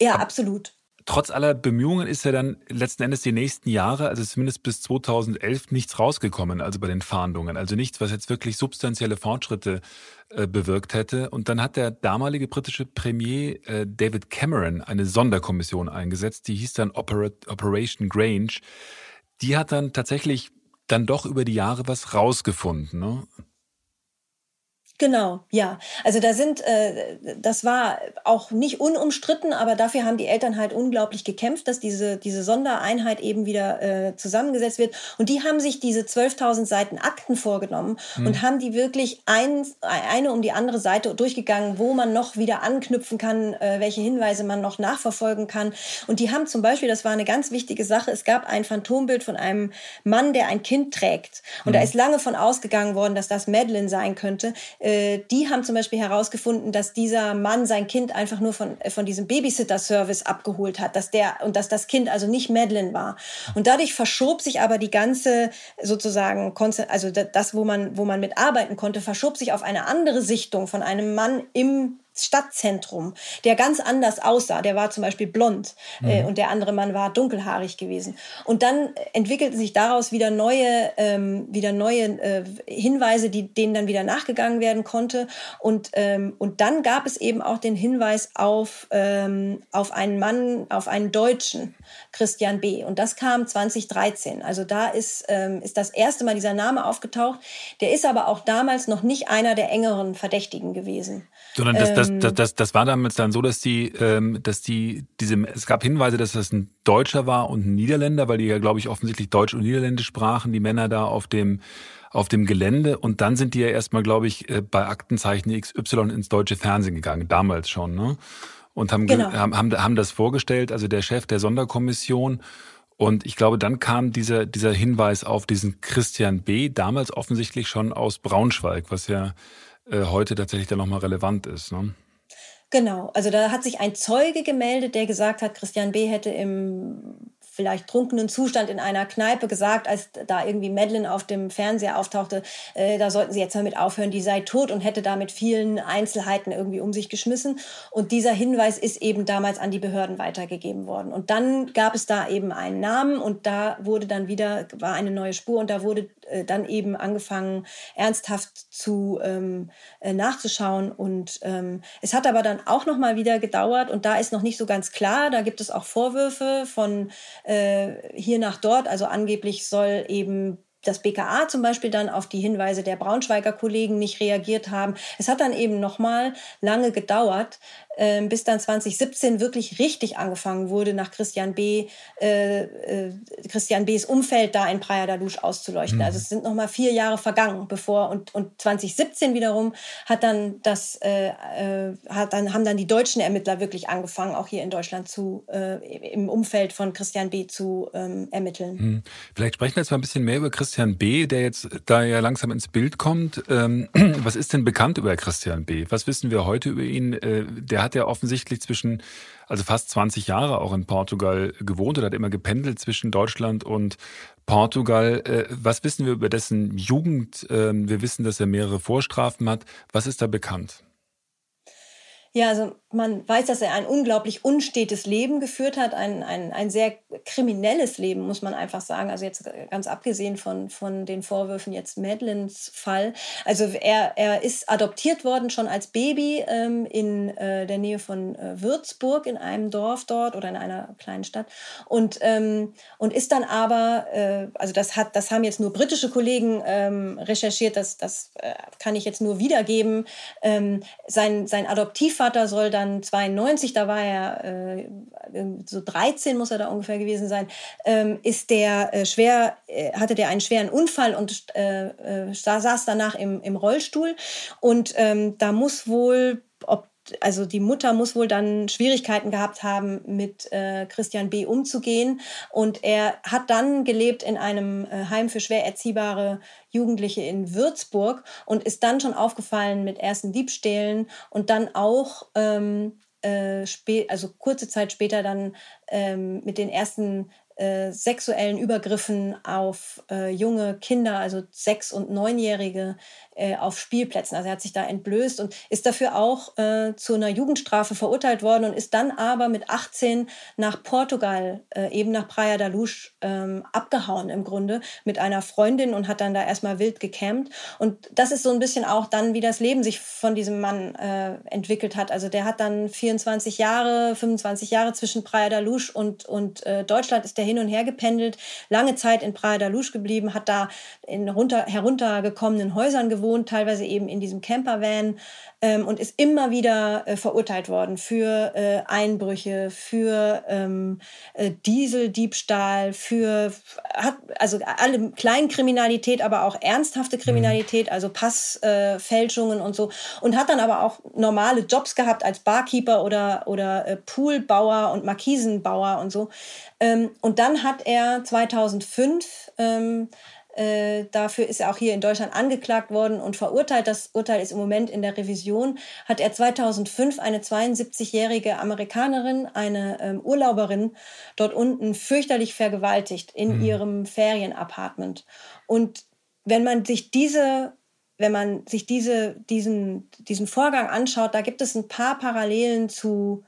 Speaker 2: Ja, Aber absolut.
Speaker 1: Trotz aller Bemühungen ist ja dann letzten Endes die nächsten Jahre, also zumindest bis 2011, nichts rausgekommen, also bei den Fahndungen. Also nichts, was jetzt wirklich substanzielle Fortschritte äh, bewirkt hätte. Und dann hat der damalige britische Premier äh, David Cameron eine Sonderkommission eingesetzt, die hieß dann Operat Operation Grange. Die hat dann tatsächlich dann doch über die Jahre was rausgefunden. Ne?
Speaker 2: Genau, ja. Also da sind, äh, das war auch nicht unumstritten, aber dafür haben die Eltern halt unglaublich gekämpft, dass diese, diese Sondereinheit eben wieder äh, zusammengesetzt wird. Und die haben sich diese 12.000 Seiten Akten vorgenommen hm. und haben die wirklich ein, eine um die andere Seite durchgegangen, wo man noch wieder anknüpfen kann, äh, welche Hinweise man noch nachverfolgen kann. Und die haben zum Beispiel, das war eine ganz wichtige Sache, es gab ein Phantombild von einem Mann, der ein Kind trägt. Und hm. da ist lange von ausgegangen worden, dass das Madeline sein könnte äh, die haben zum Beispiel herausgefunden, dass dieser Mann sein Kind einfach nur von, äh, von diesem Babysitter-Service abgeholt hat, dass der und dass das Kind also nicht Madeline war. Und dadurch verschob sich aber die ganze sozusagen, also das, wo man, wo man mitarbeiten konnte, verschob sich auf eine andere Sichtung von einem Mann im Stadtzentrum, der ganz anders aussah. Der war zum Beispiel blond äh, mhm. und der andere Mann war dunkelhaarig gewesen. Und dann entwickelten sich daraus wieder neue, ähm, wieder neue äh, Hinweise, die, denen dann wieder nachgegangen werden konnte. Und, ähm, und dann gab es eben auch den Hinweis auf, ähm, auf einen Mann, auf einen Deutschen, Christian B. Und das kam 2013. Also da ist, ähm, ist das erste Mal dieser Name aufgetaucht. Der ist aber auch damals noch nicht einer der engeren Verdächtigen gewesen.
Speaker 1: Sondern das, das, das, das, das war damals dann so, dass die, ähm, dass die, diese, es gab Hinweise, dass das ein Deutscher war und ein Niederländer, weil die ja, glaube ich, offensichtlich Deutsch und Niederländisch sprachen, die Männer da auf dem, auf dem Gelände. Und dann sind die ja erstmal, glaube ich, äh, bei Aktenzeichen XY ins deutsche Fernsehen gegangen, damals schon, ne? Und haben, genau. haben, haben, haben das vorgestellt, also der Chef der Sonderkommission. Und ich glaube, dann kam dieser, dieser Hinweis auf diesen Christian B., damals offensichtlich schon aus Braunschweig, was ja äh, heute tatsächlich dann nochmal relevant ist. Ne?
Speaker 2: Genau, also da hat sich ein Zeuge gemeldet, der gesagt hat, Christian B. hätte im vielleicht trunkenen Zustand in einer Kneipe gesagt, als da irgendwie Madeline auf dem Fernseher auftauchte, äh, da sollten sie jetzt mal mit aufhören, die sei tot und hätte da mit vielen Einzelheiten irgendwie um sich geschmissen. Und dieser Hinweis ist eben damals an die Behörden weitergegeben worden. Und dann gab es da eben einen Namen und da wurde dann wieder, war eine neue Spur und da wurde äh, dann eben angefangen, ernsthaft zu ähm, äh, nachzuschauen. Und ähm, es hat aber dann auch noch mal wieder gedauert und da ist noch nicht so ganz klar. Da gibt es auch Vorwürfe von äh, hier nach dort. Also angeblich soll eben das BKA zum Beispiel dann auf die Hinweise der Braunschweiger Kollegen nicht reagiert haben. Es hat dann eben noch mal lange gedauert, äh, bis dann 2017 wirklich richtig angefangen wurde, nach Christian B. Äh, äh, Christian B.'s Umfeld da in Praia da Luz auszuleuchten. Mhm. Also es sind noch mal vier Jahre vergangen, bevor und, und 2017 wiederum hat dann das äh, äh, hat dann haben dann die deutschen Ermittler wirklich angefangen, auch hier in Deutschland zu äh, im Umfeld von Christian B. zu ähm, ermitteln. Mhm.
Speaker 1: Vielleicht sprechen wir jetzt mal ein bisschen mehr über Christian B., der jetzt da ja langsam ins Bild kommt. Ähm, was ist denn bekannt über Christian B.? Was wissen wir heute über ihn? Der hat ja offensichtlich zwischen, also fast 20 Jahre auch in Portugal gewohnt oder hat immer gependelt zwischen Deutschland und Portugal. Äh, was wissen wir über dessen Jugend? Ähm, wir wissen, dass er mehrere Vorstrafen hat. Was ist da bekannt?
Speaker 2: Ja, also man weiß, dass er ein unglaublich unstetes Leben geführt hat, ein, ein, ein sehr kriminelles Leben, muss man einfach sagen. Also jetzt ganz abgesehen von, von den Vorwürfen jetzt Madeleines Fall. Also er, er ist adoptiert worden schon als Baby ähm, in äh, der Nähe von äh, Würzburg, in einem Dorf dort oder in einer kleinen Stadt. Und, ähm, und ist dann aber, äh, also das, hat, das haben jetzt nur britische Kollegen ähm, recherchiert, das, das äh, kann ich jetzt nur wiedergeben. Ähm, sein, sein Adoptivvater soll dann dann 92, da war er äh, so 13 muss er da ungefähr gewesen sein, ähm, ist der äh, schwer, äh, hatte der einen schweren Unfall und äh, äh, saß danach im, im Rollstuhl. Und ähm, da muss wohl, also die Mutter muss wohl dann Schwierigkeiten gehabt haben, mit äh, Christian B. umzugehen. Und er hat dann gelebt in einem äh, Heim für schwer erziehbare Jugendliche in Würzburg und ist dann schon aufgefallen mit ersten Diebstählen und dann auch ähm, äh, also kurze Zeit später dann ähm, mit den ersten äh, sexuellen Übergriffen auf äh, junge Kinder, also sechs- und neunjährige, äh, auf Spielplätzen. Also er hat sich da entblößt und ist dafür auch äh, zu einer Jugendstrafe verurteilt worden und ist dann aber mit 18 nach Portugal, äh, eben nach Praia da Luz, ähm, abgehauen im Grunde mit einer Freundin und hat dann da erstmal wild gecampt. Und das ist so ein bisschen auch dann, wie das Leben sich von diesem Mann äh, entwickelt hat. Also der hat dann 24 Jahre, 25 Jahre zwischen Praia da Luz und, und Deutschland ist der hin und her gependelt, lange Zeit in Praia da Luz geblieben, hat da in runter, heruntergekommenen Häusern gewohnt teilweise eben in diesem Campervan ähm, und ist immer wieder äh, verurteilt worden für äh, Einbrüche, für ähm, äh, Dieseldiebstahl, für hat also alle Kleinkriminalität, aber auch ernsthafte mhm. Kriminalität, also Passfälschungen und so und hat dann aber auch normale Jobs gehabt als Barkeeper oder oder äh, Poolbauer und Markisenbauer und so. Ähm, und dann hat er 2005 ähm, äh, dafür ist er auch hier in Deutschland angeklagt worden und verurteilt. Das Urteil ist im Moment in der Revision. Hat er 2005 eine 72-jährige Amerikanerin, eine ähm, Urlauberin, dort unten fürchterlich vergewaltigt in mhm. ihrem Ferienapartment. Und wenn man sich diese wenn man sich diese, diesen, diesen Vorgang anschaut, da gibt es ein paar Parallelen zu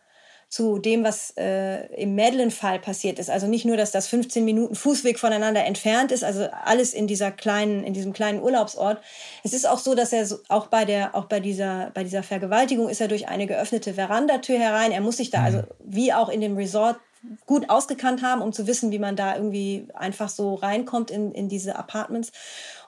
Speaker 2: zu dem, was äh, im Madeleine-Fall passiert ist. Also nicht nur, dass das 15 Minuten Fußweg voneinander entfernt ist, also alles in dieser kleinen, in diesem kleinen Urlaubsort. Es ist auch so, dass er so, auch bei der, auch bei dieser, bei dieser Vergewaltigung ist er durch eine geöffnete Verandatür herein. Er muss sich da mhm. also wie auch in dem Resort gut ausgekannt haben, um zu wissen, wie man da irgendwie einfach so reinkommt in, in diese Apartments.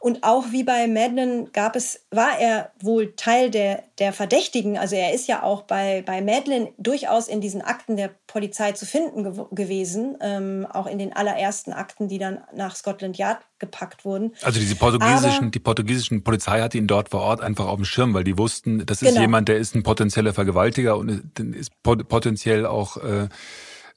Speaker 2: Und auch wie bei Madeleine gab es, war er wohl Teil der, der Verdächtigen. Also er ist ja auch bei, bei Madeleine durchaus in diesen Akten der Polizei zu finden gew gewesen, ähm, auch in den allerersten Akten, die dann nach Scotland Yard gepackt wurden.
Speaker 1: Also diese portugiesischen, Aber, die portugiesischen Polizei hatte ihn dort vor Ort einfach auf dem Schirm, weil die wussten, das ist genau. jemand, der ist ein potenzieller Vergewaltiger und ist potenziell auch äh,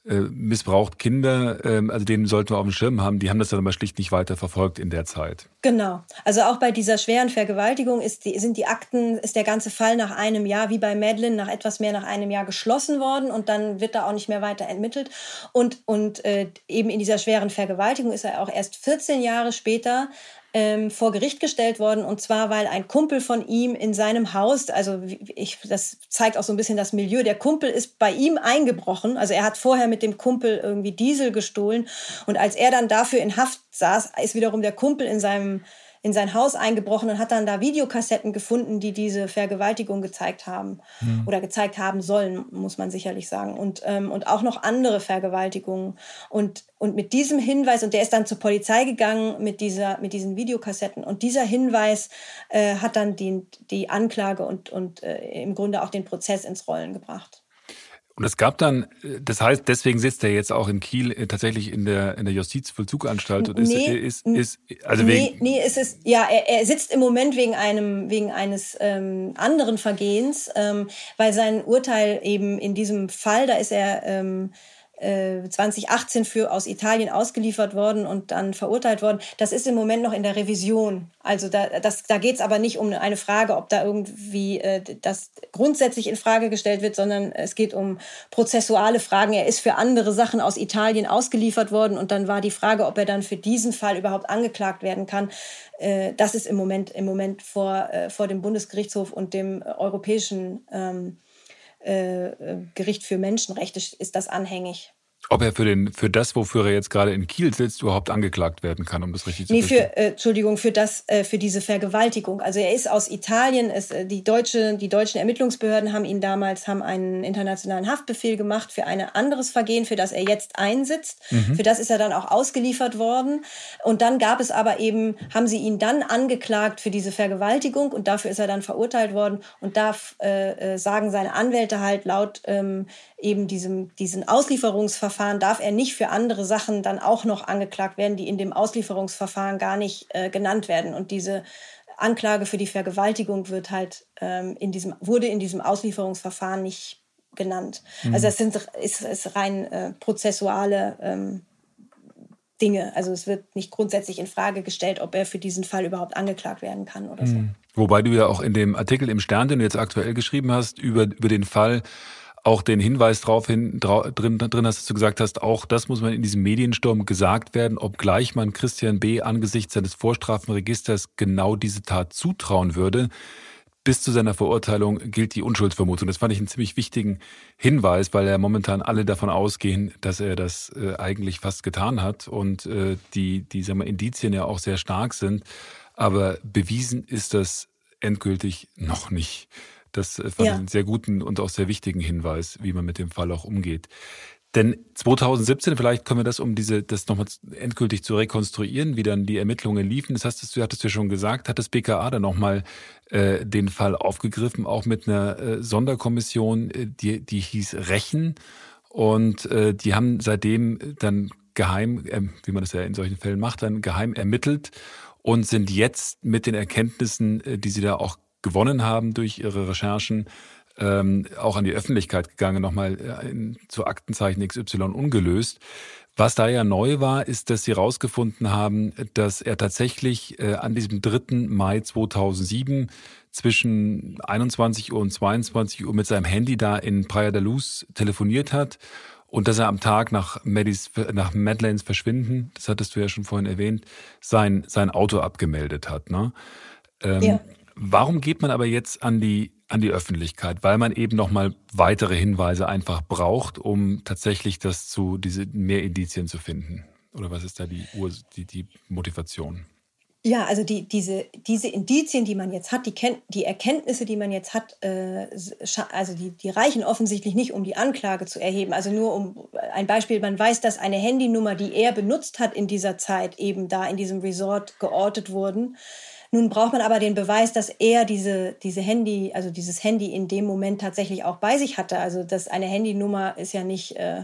Speaker 1: äh, missbraucht Kinder, äh, also den sollten wir auf dem Schirm haben. Die haben das dann aber schlicht nicht weiter verfolgt in der Zeit.
Speaker 2: Genau. Also auch bei dieser schweren Vergewaltigung ist die, sind die Akten, ist der ganze Fall nach einem Jahr, wie bei Madeline, nach etwas mehr nach einem Jahr geschlossen worden und dann wird da auch nicht mehr weiter entmittelt. Und, und äh, eben in dieser schweren Vergewaltigung ist er auch erst 14 Jahre später ähm, vor Gericht gestellt worden. Und zwar, weil ein Kumpel von ihm in seinem Haus, also ich, das zeigt auch so ein bisschen das Milieu, der Kumpel ist bei ihm eingebrochen, also er hat vorher mit dem Kumpel irgendwie Diesel gestohlen. Und als er dann dafür in Haft saß, ist wiederum der Kumpel in seinem in sein Haus eingebrochen und hat dann da Videokassetten gefunden, die diese Vergewaltigung gezeigt haben mhm. oder gezeigt haben sollen, muss man sicherlich sagen. Und, ähm, und auch noch andere Vergewaltigungen. Und, und mit diesem Hinweis, und der ist dann zur Polizei gegangen mit, dieser, mit diesen Videokassetten. Und dieser Hinweis äh, hat dann die, die Anklage und, und äh, im Grunde auch den Prozess ins Rollen gebracht.
Speaker 1: Und es gab dann, das heißt, deswegen sitzt er jetzt auch in Kiel äh, tatsächlich in der, in der Justizvollzuganstalt und
Speaker 2: nee,
Speaker 1: ist, ist, ist, also
Speaker 2: nee,
Speaker 1: wegen.
Speaker 2: Nee, es ist, ja, er, er sitzt im Moment wegen einem, wegen eines ähm, anderen Vergehens, ähm, weil sein Urteil eben in diesem Fall, da ist er, ähm, 2018 äh, für aus Italien ausgeliefert worden und dann verurteilt worden. Das ist im Moment noch in der Revision. Also da, da geht es aber nicht um eine Frage, ob da irgendwie äh, das grundsätzlich in Frage gestellt wird, sondern es geht um prozessuale Fragen. Er ist für andere Sachen aus Italien ausgeliefert worden und dann war die Frage, ob er dann für diesen Fall überhaupt angeklagt werden kann. Äh, das ist im Moment im Moment vor, äh, vor dem Bundesgerichtshof und dem europäischen ähm, äh, äh, Gericht für Menschenrechte ist das anhängig.
Speaker 1: Ob er für, den, für das, wofür er jetzt gerade in Kiel sitzt, überhaupt angeklagt werden kann, um das richtig zu
Speaker 2: nee, für, äh, Entschuldigung, für, das, äh, für diese Vergewaltigung. Also er ist aus Italien, ist, äh, die, deutsche, die deutschen Ermittlungsbehörden haben ihn damals haben einen internationalen Haftbefehl gemacht für ein anderes Vergehen, für das er jetzt einsitzt. Mhm. Für das ist er dann auch ausgeliefert worden. Und dann gab es aber eben, haben sie ihn dann angeklagt für diese Vergewaltigung und dafür ist er dann verurteilt worden. Und da äh, äh, sagen seine Anwälte halt laut ähm, eben diesem, diesen Auslieferungsverfahren darf er nicht für andere Sachen dann auch noch angeklagt werden, die in dem Auslieferungsverfahren gar nicht äh, genannt werden. Und diese Anklage für die Vergewaltigung wird halt ähm, in diesem, wurde in diesem Auslieferungsverfahren nicht genannt. Mhm. Also das sind, ist, ist rein äh, prozessuale ähm, Dinge. Also es wird nicht grundsätzlich in Frage gestellt, ob er für diesen Fall überhaupt angeklagt werden kann oder so. Mhm.
Speaker 1: Wobei du ja auch in dem Artikel im Stern, den du jetzt aktuell geschrieben hast, über, über den Fall auch den Hinweis drauf hin, drin, drin hast, dass du gesagt hast, auch das muss man in diesem Mediensturm gesagt werden, obgleich man Christian B. angesichts seines Vorstrafenregisters genau diese Tat zutrauen würde. Bis zu seiner Verurteilung gilt die Unschuldsvermutung. Das fand ich einen ziemlich wichtigen Hinweis, weil ja momentan alle davon ausgehen, dass er das äh, eigentlich fast getan hat und äh, die, die sagen wir, Indizien ja auch sehr stark sind. Aber bewiesen ist das endgültig noch nicht. Das fand ja. ich einen sehr guten und auch sehr wichtigen Hinweis, wie man mit dem Fall auch umgeht. Denn 2017, vielleicht können wir das, um diese, das nochmal endgültig zu rekonstruieren, wie dann die Ermittlungen liefen. Das hast du, hattest du ja schon gesagt, hat das BKA dann nochmal äh, den Fall aufgegriffen, auch mit einer äh, Sonderkommission, äh, die, die hieß Rechen. Und äh, die haben seitdem dann geheim, äh, wie man das ja in solchen Fällen macht, dann geheim ermittelt und sind jetzt mit den Erkenntnissen, äh, die sie da auch gewonnen haben durch ihre Recherchen, ähm, auch an die Öffentlichkeit gegangen, nochmal äh, zu Aktenzeichen XY ungelöst. Was da ja neu war, ist, dass sie herausgefunden haben, dass er tatsächlich äh, an diesem 3. Mai 2007 zwischen 21 Uhr und 22 Uhr mit seinem Handy da in Praia da Luz telefoniert hat und dass er am Tag nach, Madis, nach Madeleines Verschwinden, das hattest du ja schon vorhin erwähnt, sein, sein Auto abgemeldet hat. Ne? Ähm, ja. Warum geht man aber jetzt an die, an die Öffentlichkeit? Weil man eben nochmal weitere Hinweise einfach braucht, um tatsächlich das zu, diese mehr Indizien zu finden. Oder was ist da die, die, die Motivation?
Speaker 2: Ja, also die, diese, diese Indizien, die man jetzt hat, die, die Erkenntnisse, die man jetzt hat, äh, also die, die reichen offensichtlich nicht, um die Anklage zu erheben. Also nur um ein Beispiel, man weiß, dass eine Handynummer, die er benutzt hat in dieser Zeit, eben da in diesem Resort geortet wurden. Nun braucht man aber den Beweis, dass er diese, diese Handy, also dieses Handy in dem Moment tatsächlich auch bei sich hatte. Also dass eine Handynummer ist ja nicht äh,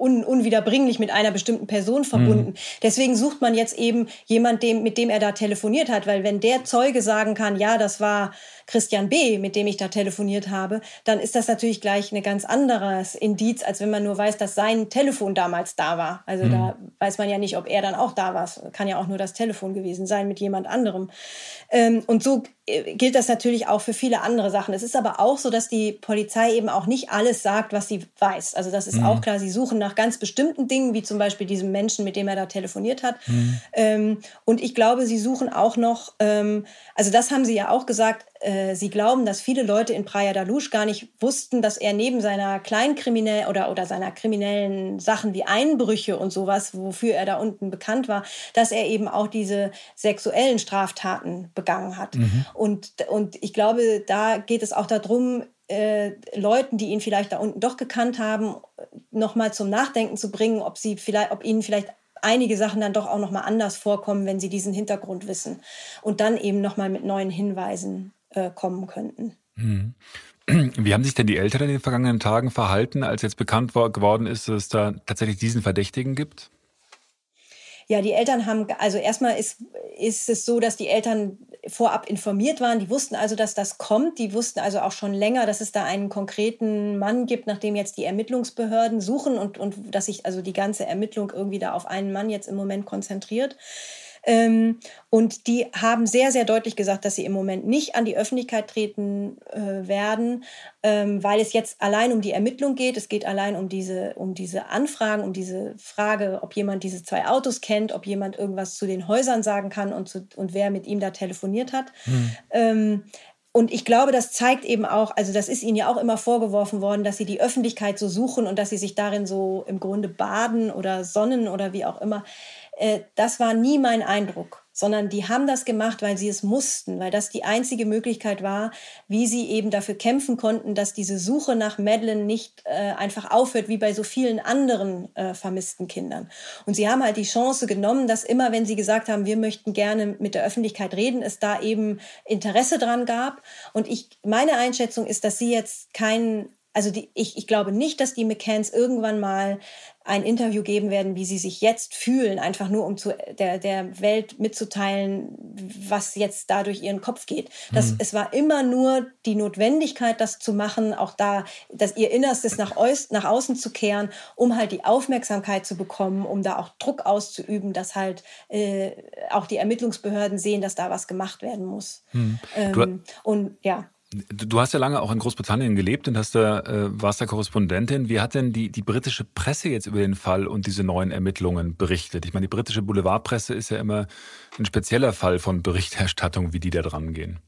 Speaker 2: un, unwiederbringlich mit einer bestimmten Person verbunden. Mhm. Deswegen sucht man jetzt eben jemand, dem, mit dem er da telefoniert hat, weil wenn der Zeuge sagen kann, ja, das war Christian B., mit dem ich da telefoniert habe, dann ist das natürlich gleich ein ganz anderes Indiz, als wenn man nur weiß, dass sein Telefon damals da war. Also mhm. da weiß man ja nicht, ob er dann auch da war. Kann ja auch nur das Telefon gewesen sein mit jemand anderem. Ähm, und so äh, gilt das natürlich auch für viele andere Sachen. Es ist aber auch so, dass die Polizei eben auch nicht alles sagt, was sie weiß. Also das ist mhm. auch klar. Sie suchen nach ganz bestimmten Dingen, wie zum Beispiel diesem Menschen, mit dem er da telefoniert hat. Mhm. Ähm, und ich glaube, sie suchen auch noch, ähm, also das haben sie ja auch gesagt, äh, sie glauben, dass viele Leute in Praia da Luz gar nicht wussten, dass er neben seiner kleinkriminellen oder, oder seiner kriminellen Sachen wie Einbrüche und sowas, wofür er da unten bekannt war, dass er eben auch diese sexuellen Straftaten begangen hat. Mhm. Und, und ich glaube, da geht es auch darum, äh, Leuten, die ihn vielleicht da unten doch gekannt haben, nochmal zum Nachdenken zu bringen, ob sie vielleicht, ob ihnen vielleicht einige Sachen dann doch auch nochmal anders vorkommen, wenn sie diesen Hintergrund wissen und dann eben nochmal mit neuen Hinweisen äh, kommen könnten.
Speaker 1: Hm. Wie haben sich denn die Eltern in den vergangenen Tagen verhalten, als jetzt bekannt geworden ist, dass es da tatsächlich diesen Verdächtigen gibt?
Speaker 2: Ja, die Eltern haben, also erstmal ist, ist es so, dass die Eltern vorab informiert waren. Die wussten also, dass das kommt. Die wussten also auch schon länger, dass es da einen konkreten Mann gibt, nach dem jetzt die Ermittlungsbehörden suchen und, und dass sich also die ganze Ermittlung irgendwie da auf einen Mann jetzt im Moment konzentriert. Ähm, und die haben sehr, sehr deutlich gesagt, dass sie im Moment nicht an die Öffentlichkeit treten äh, werden, ähm, weil es jetzt allein um die Ermittlung geht. Es geht allein um diese, um diese Anfragen, um diese Frage, ob jemand diese zwei Autos kennt, ob jemand irgendwas zu den Häusern sagen kann und, zu, und wer mit ihm da telefoniert hat. Hm. Ähm, und ich glaube, das zeigt eben auch, also das ist ihnen ja auch immer vorgeworfen worden, dass sie die Öffentlichkeit so suchen und dass sie sich darin so im Grunde baden oder sonnen oder wie auch immer. Äh, das war nie mein Eindruck, sondern die haben das gemacht, weil sie es mussten, weil das die einzige Möglichkeit war, wie sie eben dafür kämpfen konnten, dass diese Suche nach Madeleine nicht äh, einfach aufhört, wie bei so vielen anderen äh, vermissten Kindern. Und sie haben halt die Chance genommen, dass immer, wenn sie gesagt haben, wir möchten gerne mit der Öffentlichkeit reden, es da eben Interesse dran gab. Und ich, meine Einschätzung ist, dass sie jetzt keinen also die, ich, ich glaube nicht, dass die McCanns irgendwann mal ein Interview geben werden, wie sie sich jetzt fühlen, einfach nur um zu der, der Welt mitzuteilen, was jetzt da durch ihren Kopf geht. Das, mhm. Es war immer nur die Notwendigkeit, das zu machen, auch da, dass ihr Innerstes nach, nach außen zu kehren, um halt die Aufmerksamkeit zu bekommen, um da auch Druck auszuüben, dass halt äh, auch die Ermittlungsbehörden sehen, dass da was gemacht werden muss. Mhm. Ähm, und ja.
Speaker 1: Du hast ja lange auch in Großbritannien gelebt und hast da, äh, warst da Korrespondentin. Wie hat denn die, die britische Presse jetzt über den Fall und diese neuen Ermittlungen berichtet? Ich meine, die britische Boulevardpresse ist ja immer ein spezieller Fall von Berichterstattung, wie die da dran gehen.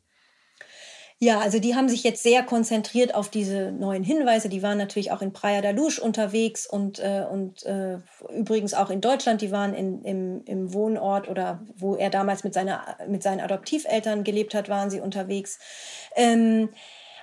Speaker 2: Ja, also die haben sich jetzt sehr konzentriert auf diese neuen Hinweise. Die waren natürlich auch in Praia da Luz unterwegs und, äh, und äh, übrigens auch in Deutschland. Die waren in, im, im Wohnort oder wo er damals mit, seiner, mit seinen Adoptiveltern gelebt hat, waren sie unterwegs. Ähm,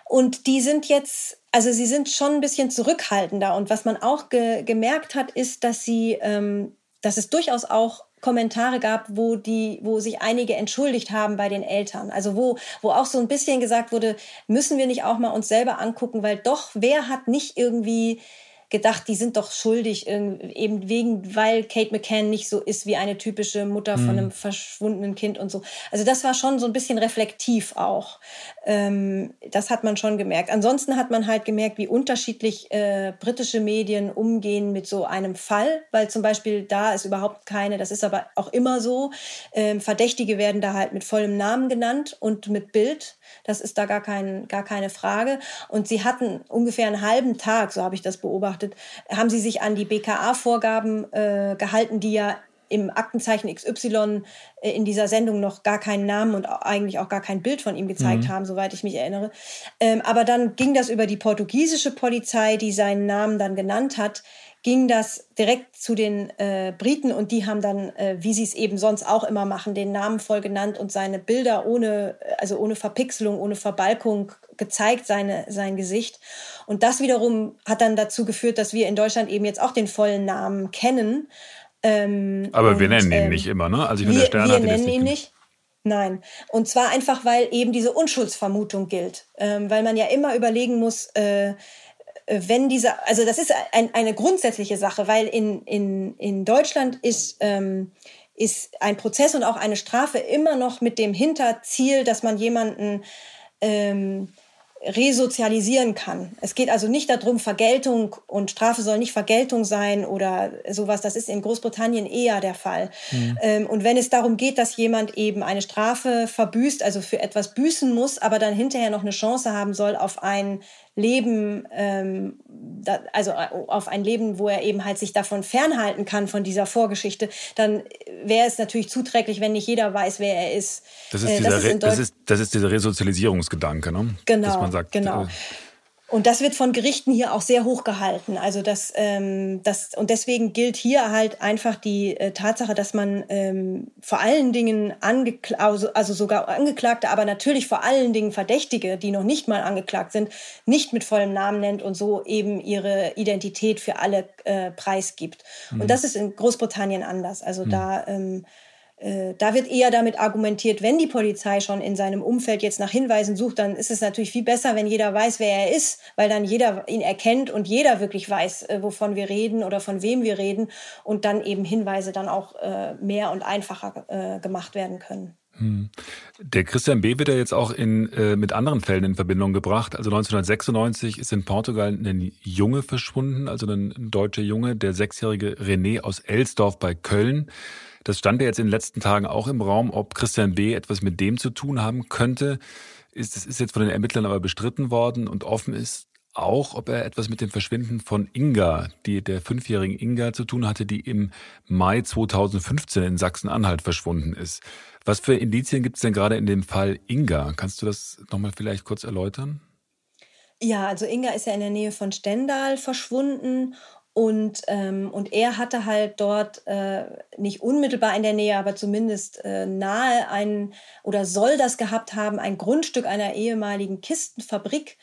Speaker 2: und die sind jetzt, also sie sind schon ein bisschen zurückhaltender. Und was man auch ge gemerkt hat, ist, dass sie, ähm, dass es durchaus auch Kommentare gab, wo die, wo sich einige entschuldigt haben bei den Eltern. Also wo, wo auch so ein bisschen gesagt wurde, müssen wir nicht auch mal uns selber angucken, weil doch, wer hat nicht irgendwie gedacht, die sind doch schuldig, eben wegen, weil Kate McCann nicht so ist wie eine typische Mutter mhm. von einem verschwundenen Kind und so. Also das war schon so ein bisschen reflektiv auch. Ähm, das hat man schon gemerkt. Ansonsten hat man halt gemerkt, wie unterschiedlich äh, britische Medien umgehen mit so einem Fall, weil zum Beispiel da ist überhaupt keine, das ist aber auch immer so, ähm, Verdächtige werden da halt mit vollem Namen genannt und mit Bild. Das ist da gar, kein, gar keine Frage. Und sie hatten ungefähr einen halben Tag, so habe ich das beobachtet, haben sie sich an die BKA-Vorgaben äh, gehalten, die ja im Aktenzeichen XY äh, in dieser Sendung noch gar keinen Namen und eigentlich auch gar kein Bild von ihm gezeigt mhm. haben, soweit ich mich erinnere. Ähm, aber dann ging das über die portugiesische Polizei, die seinen Namen dann genannt hat ging das direkt zu den äh, Briten und die haben dann, äh, wie sie es eben sonst auch immer machen, den Namen voll genannt und seine Bilder ohne, also ohne Verpixelung, ohne Verbalkung gezeigt, seine, sein Gesicht. Und das wiederum hat dann dazu geführt, dass wir in Deutschland eben jetzt auch den vollen Namen kennen.
Speaker 1: Ähm, Aber und, wir nennen ihn ähm, nicht immer, ne?
Speaker 2: Also ich finde, der Stern wir nennen ihn nicht. Nein. Und zwar einfach, weil eben diese Unschuldsvermutung gilt. Ähm, weil man ja immer überlegen muss, äh, äh, wenn dieser, also das ist ein, eine grundsätzliche Sache, weil in, in, in Deutschland ist, ähm, ist ein Prozess und auch eine Strafe immer noch mit dem Hinterziel, dass man jemanden ähm, resozialisieren kann. Es geht also nicht darum, Vergeltung und Strafe soll nicht Vergeltung sein oder sowas. Das ist in Großbritannien eher der Fall. Mhm. Ähm, und wenn es darum geht, dass jemand eben eine Strafe verbüßt, also für etwas büßen muss, aber dann hinterher noch eine Chance haben soll auf ein Leben, ähm, da, also äh, auf ein Leben, wo er eben halt sich davon fernhalten kann, von dieser Vorgeschichte, dann wäre es natürlich zuträglich, wenn nicht jeder weiß, wer er ist.
Speaker 1: Das ist, äh, dieser, das ist, das ist, das ist dieser Resozialisierungsgedanke, ne?
Speaker 2: Genau. Dass man sagt, genau. Äh, und das wird von Gerichten hier auch sehr hoch gehalten. Also das, ähm, das und deswegen gilt hier halt einfach die äh, Tatsache, dass man ähm, vor allen Dingen angekl also, also sogar Angeklagte, aber natürlich vor allen Dingen Verdächtige, die noch nicht mal angeklagt sind, nicht mit vollem Namen nennt und so eben ihre Identität für alle äh, preisgibt. Mhm. Und das ist in Großbritannien anders. Also mhm. da ähm, äh, da wird eher damit argumentiert, wenn die Polizei schon in seinem Umfeld jetzt nach Hinweisen sucht, dann ist es natürlich viel besser, wenn jeder weiß, wer er ist, weil dann jeder ihn erkennt und jeder wirklich weiß, äh, wovon wir reden oder von wem wir reden und dann eben Hinweise dann auch äh, mehr und einfacher äh, gemacht werden können. Hm.
Speaker 1: Der Christian B. wird ja jetzt auch in, äh, mit anderen Fällen in Verbindung gebracht. Also 1996 ist in Portugal ein Junge verschwunden, also ein deutscher Junge, der sechsjährige René aus Elsdorf bei Köln. Das stand ja jetzt in den letzten Tagen auch im Raum, ob Christian B. etwas mit dem zu tun haben könnte. Ist, das ist jetzt von den Ermittlern aber bestritten worden und offen ist auch, ob er etwas mit dem Verschwinden von Inga, die der fünfjährigen Inga zu tun hatte, die im Mai 2015 in Sachsen-Anhalt verschwunden ist. Was für Indizien gibt es denn gerade in dem Fall Inga? Kannst du das nochmal vielleicht kurz erläutern?
Speaker 2: Ja, also Inga ist ja in der Nähe von Stendal verschwunden und, ähm, und er hatte halt dort äh, nicht unmittelbar in der Nähe, aber zumindest äh, nahe ein oder soll das gehabt haben, ein Grundstück einer ehemaligen Kistenfabrik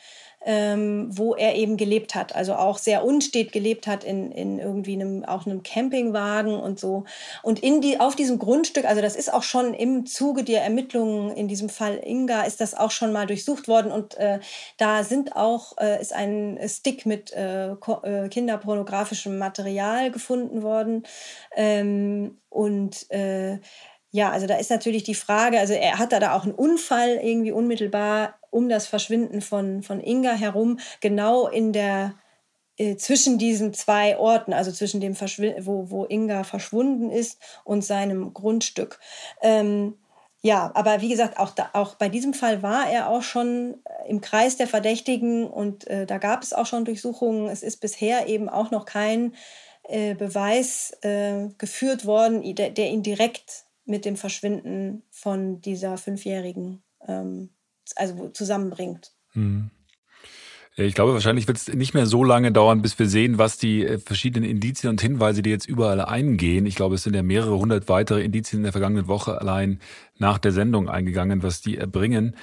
Speaker 2: ähm, wo er eben gelebt hat. Also auch sehr unstet gelebt hat in, in irgendwie einem, auch einem Campingwagen und so. Und in die, auf diesem Grundstück, also das ist auch schon im Zuge der Ermittlungen, in diesem Fall Inga, ist das auch schon mal durchsucht worden. Und äh, da sind auch, äh, ist ein Stick mit äh, äh kinderpornografischem Material gefunden worden. Ähm, und äh, ja, also da ist natürlich die Frage, also er hat da auch einen Unfall irgendwie unmittelbar um das Verschwinden von, von Inga herum, genau in der äh, zwischen diesen zwei Orten, also zwischen dem Verschw wo, wo Inga verschwunden ist und seinem Grundstück. Ähm, ja, aber wie gesagt, auch, da, auch bei diesem Fall war er auch schon äh, im Kreis der Verdächtigen und äh, da gab es auch schon Durchsuchungen. Es ist bisher eben auch noch kein äh, Beweis äh, geführt worden, der, der ihn direkt mit dem Verschwinden von dieser Fünfjährigen ähm, also zusammenbringt. Hm.
Speaker 1: Ich glaube, wahrscheinlich wird es nicht mehr so lange dauern, bis wir sehen, was die äh, verschiedenen Indizien und Hinweise, die jetzt überall eingehen. Ich glaube, es sind ja mehrere hundert weitere Indizien in der vergangenen Woche allein nach der Sendung eingegangen, was die erbringen.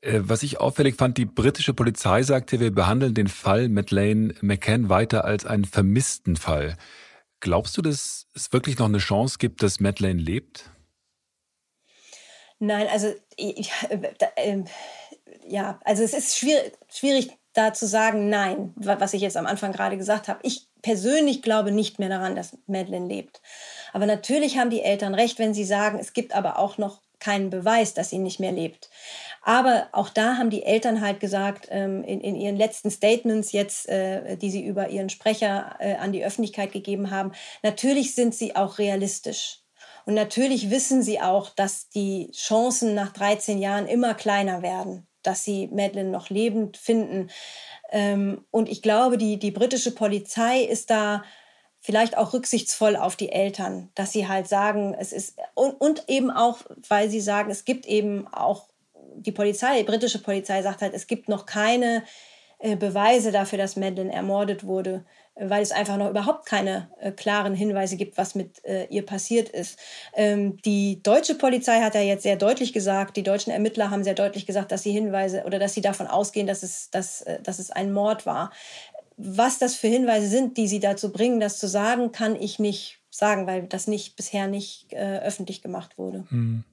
Speaker 1: Äh, was ich auffällig fand, die britische Polizei sagte, wir behandeln den Fall Madeleine McCann weiter als einen vermissten Fall. Glaubst du, dass es wirklich noch eine Chance gibt, dass Madeleine lebt?
Speaker 2: Nein, also äh, ja, also es ist schwierig, schwierig da zu sagen, nein, was ich jetzt am Anfang gerade gesagt habe. Ich persönlich glaube nicht mehr daran, dass Madeleine lebt. Aber natürlich haben die Eltern recht, wenn sie sagen, es gibt aber auch noch keinen Beweis, dass sie nicht mehr lebt. Aber auch da haben die Eltern halt gesagt, ähm, in, in, ihren letzten Statements jetzt, äh, die sie über ihren Sprecher äh, an die Öffentlichkeit gegeben haben, natürlich sind sie auch realistisch. Und natürlich wissen sie auch, dass die Chancen nach 13 Jahren immer kleiner werden, dass sie Madeleine noch lebend finden. Ähm, und ich glaube, die, die britische Polizei ist da vielleicht auch rücksichtsvoll auf die Eltern, dass sie halt sagen, es ist, und, und eben auch, weil sie sagen, es gibt eben auch die Polizei, die britische Polizei sagt halt, es gibt noch keine äh, Beweise dafür, dass Madeleine ermordet wurde weil es einfach noch überhaupt keine äh, klaren Hinweise gibt, was mit äh, ihr passiert ist. Ähm, die deutsche Polizei hat ja jetzt sehr deutlich gesagt, die deutschen Ermittler haben sehr deutlich gesagt, dass sie Hinweise oder dass sie davon ausgehen, dass es, dass, äh, dass es ein Mord war. Was das für Hinweise sind, die sie dazu bringen, das zu sagen, kann ich nicht sagen, weil das nicht bisher nicht äh, öffentlich gemacht wurde. Hm.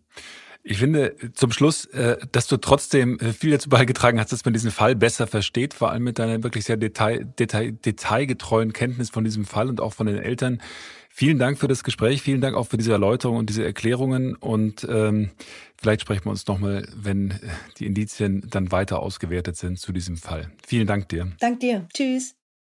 Speaker 1: Ich finde zum Schluss, äh, dass du trotzdem äh, viel dazu beigetragen hast, dass man diesen Fall besser versteht, vor allem mit deiner wirklich sehr detail, detail, detailgetreuen Kenntnis von diesem Fall und auch von den Eltern. Vielen Dank für das Gespräch, vielen Dank auch für diese Erläuterung und diese Erklärungen und ähm, vielleicht sprechen wir uns nochmal, wenn die Indizien dann weiter ausgewertet sind zu diesem Fall. Vielen Dank dir.
Speaker 2: Dank dir. Tschüss.